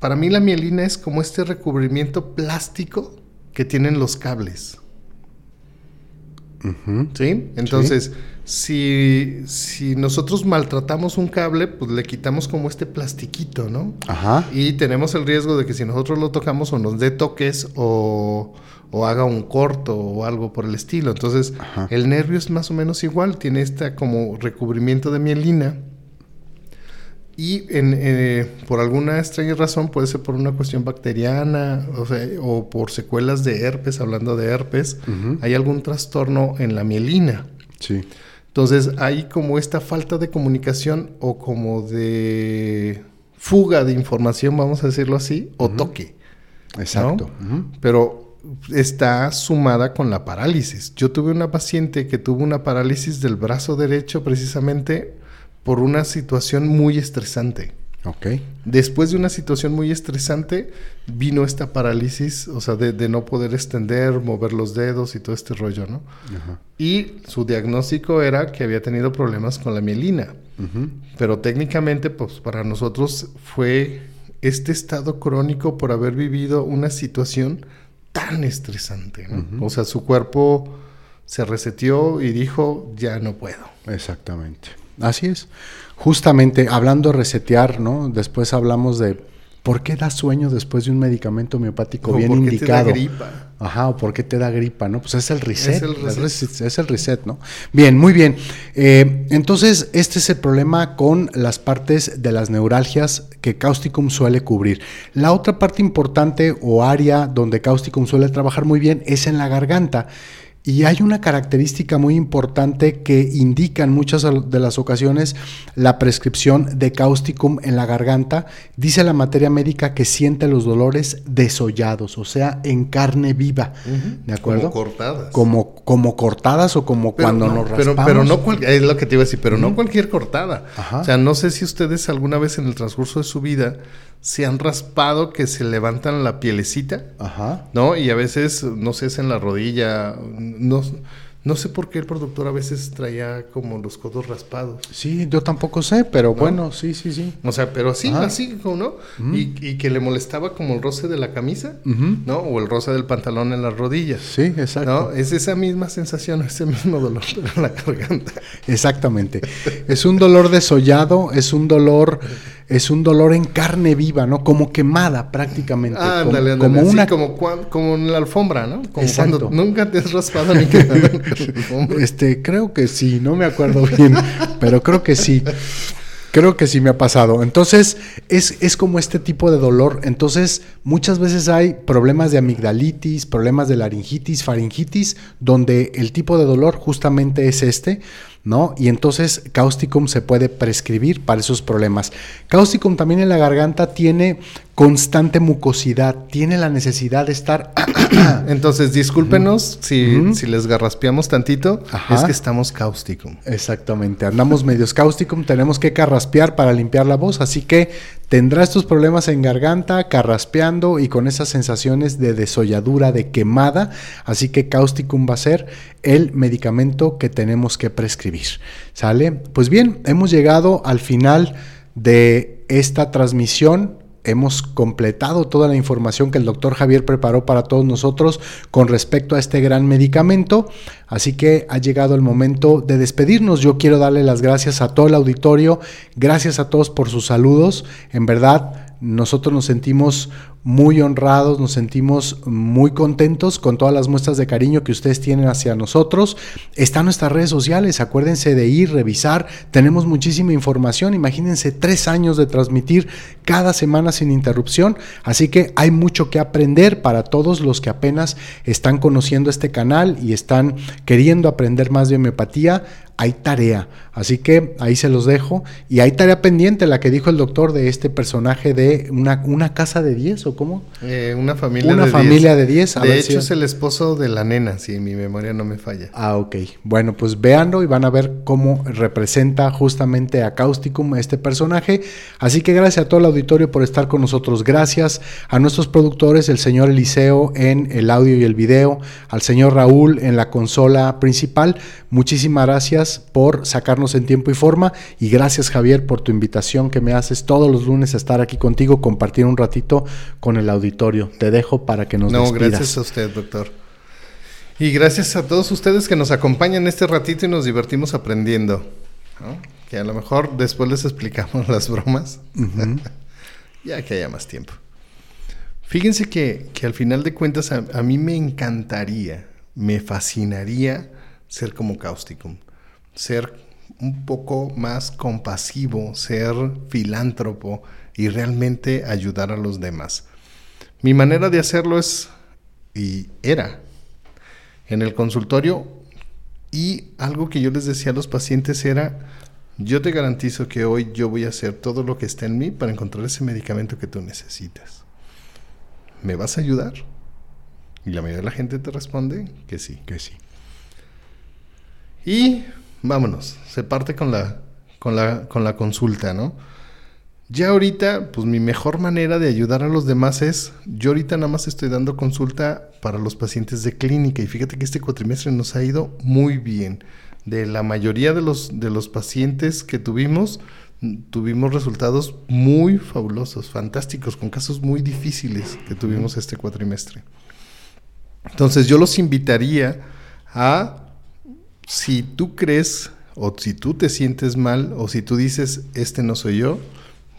Speaker 2: Para mí la mielina es como este recubrimiento plástico que tienen los cables. ¿Sí? Entonces, si, si nosotros maltratamos un cable, pues le quitamos como este plastiquito, ¿no?
Speaker 3: Ajá.
Speaker 2: Y tenemos el riesgo de que si nosotros lo tocamos o nos dé toques o, o haga un corto o algo por el estilo. Entonces,
Speaker 3: Ajá.
Speaker 2: el nervio es más o menos igual, tiene este como recubrimiento de mielina. Y en, eh, por alguna extraña razón, puede ser por una cuestión bacteriana o, sea, o por secuelas de herpes, hablando de herpes, hay algún trastorno en la mielina.
Speaker 3: Sí.
Speaker 2: Entonces hay como esta falta de comunicación o como de fuga de información, vamos a decirlo así, o toque.
Speaker 3: Exacto.
Speaker 2: Pero está sumada con la parálisis. Yo tuve una paciente que tuvo una parálisis del brazo derecho precisamente por una situación muy estresante.
Speaker 3: Ok.
Speaker 2: Después de una situación muy estresante, vino esta parálisis, o sea, de, de no poder extender, mover los dedos y todo este rollo, ¿no?
Speaker 3: Ajá.
Speaker 2: Y su diagnóstico era que había tenido problemas con la mielina. Pero técnicamente, pues para nosotros fue este estado crónico por haber vivido una situación tan estresante. ¿no? O sea, su cuerpo se reseteó y dijo, ya no puedo.
Speaker 3: Exactamente. Así es. Justamente hablando de resetear, ¿no? Después hablamos de por qué da sueño después de un medicamento homeopático
Speaker 2: O
Speaker 3: bien
Speaker 2: por qué te da
Speaker 3: indicado.
Speaker 2: gripa.
Speaker 3: Ajá, o por qué te da gripa, ¿no? Pues es el reset.
Speaker 2: Es el
Speaker 3: Es
Speaker 2: reset.
Speaker 3: reset, es el reset, ¿no? Bien, muy bien. Eh, entonces, este es el problema con las partes de las neuralgias que Causticum suele cubrir. La otra parte importante o área donde Causticum suele trabajar muy bien es en la garganta. Y hay una característica muy importante que indica en muchas de las ocasiones la prescripción de causticum en la garganta. Dice la materia médica que siente los dolores desollados, o sea, en carne viva. ¿De acuerdo?
Speaker 2: Como cortadas.
Speaker 3: Como, como cortadas o como
Speaker 2: Pero
Speaker 3: cuando
Speaker 2: no,
Speaker 3: nos
Speaker 2: pero,
Speaker 3: raspamos.
Speaker 2: pero no cual- es lo que te iba a decir, pero no cualquier cortada.
Speaker 3: Ajá.
Speaker 2: O sea, no sé si ustedes alguna vez en el transcurso de su vida se han raspado que se levantan la pielecita,
Speaker 3: Ajá.
Speaker 2: ¿no? Y a veces, no sé, es en la rodilla, no, no sé por qué el productor a veces traía como los codos raspados.
Speaker 3: Sí, yo tampoco sé, pero bueno, sí, sí, sí.
Speaker 2: O sea, pero así,
Speaker 3: Ajá.
Speaker 2: así, como, ¿no? y, y que le molestaba como el roce de la camisa. ¿no? O el roce del pantalón en las rodillas.
Speaker 3: Sí, exacto.
Speaker 2: ¿No? Es esa misma sensación, ese mismo dolor en la garganta.
Speaker 3: Exactamente. Es un dolor desollado, es un dolor, es un dolor en carne viva, ¿no? Como quemada prácticamente.
Speaker 2: Ah,
Speaker 3: como,
Speaker 2: ándale, ándale.
Speaker 3: como una
Speaker 2: como, cuan- como en la alfombra, ¿no? Como
Speaker 3: Exacto.
Speaker 2: cuando nunca te has raspado ni quedado en la alfombra.
Speaker 3: Este, creo que sí, no me acuerdo bien, pero creo que sí. Creo que sí me ha pasado. Entonces, es, es como este tipo de dolor. Entonces, muchas veces hay problemas de amigdalitis, problemas de laringitis, faringitis, donde el tipo de dolor justamente es este, ¿no? Y entonces, Causticum se puede prescribir para esos problemas. Causticum también en la garganta tiene constante mucosidad, tiene la necesidad de estar
Speaker 2: Entonces, discúlpenos si, si les garraspeamos tantito.
Speaker 3: Ajá.
Speaker 2: Es que estamos cáusticum.
Speaker 3: Exactamente, andamos medio causticum, tenemos que carraspear para limpiar la voz, así que tendrá estos problemas en garganta, carraspeando y con esas sensaciones de desolladura, de quemada, así que causticum va a ser el medicamento que tenemos que prescribir. ¿Sale? Pues bien, hemos llegado al final de esta transmisión hemos completado toda la información que el doctor Javier preparó para todos nosotros con respecto a este gran medicamento. Así que ha llegado el momento de despedirnos. Yo quiero darle las gracias a todo el auditorio, gracias a todos por sus saludos. En verdad, nosotros nos sentimos muy honrados, nos sentimos muy contentos con todas las muestras de cariño que ustedes tienen hacia nosotros. Están nuestras redes sociales, acuérdense de ir, revisar, tenemos muchísima información, imagínense tres años de transmitir cada semana sin interrupción, así que hay mucho que aprender para todos los que apenas están conociendo este canal y están queriendo aprender más de homeopatía hay tarea. Así que ahí se los dejo. Y hay tarea pendiente, la que dijo el doctor de este personaje de una, una casa de 10 o cómo?
Speaker 2: Eh, una familia
Speaker 3: una
Speaker 2: de
Speaker 3: familia de 10.
Speaker 2: De hecho es el esposo de la nena, si mi memoria no me falla.
Speaker 3: Ah, ok. Bueno, pues véanlo y van a ver cómo representa justamente a Causticum este personaje. Así que gracias a todo el auditorio por estar con nosotros. Gracias a nuestros productores, el señor Eliseo en el audio y el video, al señor Raúl en la consola principal. Muchísimas gracias por sacarnos en tiempo y forma y gracias Javier por tu invitación que me haces todos los lunes a estar aquí contigo, compartir un ratito con el auditorio. Te dejo para que nos
Speaker 2: No, gracias a usted, doctor. Y gracias a todos ustedes que nos acompañan este ratito y nos divertimos aprendiendo. Que a lo mejor después les explicamos las bromas. ya que haya más tiempo. Fíjense que, al final de cuentas a, a, mí me encantaría, me fascinaría ser como Causticum ser un poco más compasivo, ser filántropo y realmente ayudar a los demás. Mi manera de hacerlo es, y era, en el consultorio, y algo que yo les decía a los pacientes era, yo te garantizo que hoy yo voy a hacer todo lo que está en mí para encontrar ese medicamento que tú necesitas. ¿Me vas a ayudar? Y la mayoría de la gente te responde que sí.
Speaker 3: Que sí.
Speaker 2: Y vámonos, se parte con la, con la, con la consulta, ¿no? Ya ahorita, pues mi mejor manera de ayudar a los demás es, yo ahorita nada más estoy dando consulta para los pacientes de clínica y fíjate que este cuatrimestre nos ha ido muy bien. De la mayoría de los, de los pacientes que tuvimos, tuvimos resultados muy fabulosos, fantásticos, con casos muy difíciles que tuvimos este cuatrimestre. Entonces yo los invitaría a si tú crees o si tú te sientes mal o si tú dices, este no soy yo,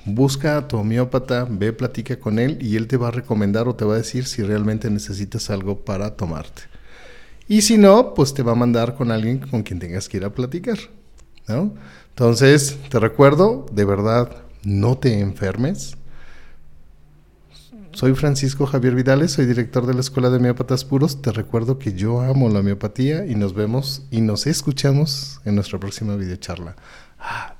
Speaker 2: busca a tu homeópata, ve, platica con él y él te va a recomendar o te va a decir si realmente necesitas algo para tomarte. Y si no, pues te va a mandar con alguien con quien tengas que ir a platicar. ¿no? Entonces, te recuerdo, de verdad, no te enfermes. Soy Francisco Javier Vidales, soy director de la Escuela de Homeópatas Puros. Te recuerdo que yo amo la homeopatía y nos vemos y nos escuchamos en nuestra próxima videocharla. Ah,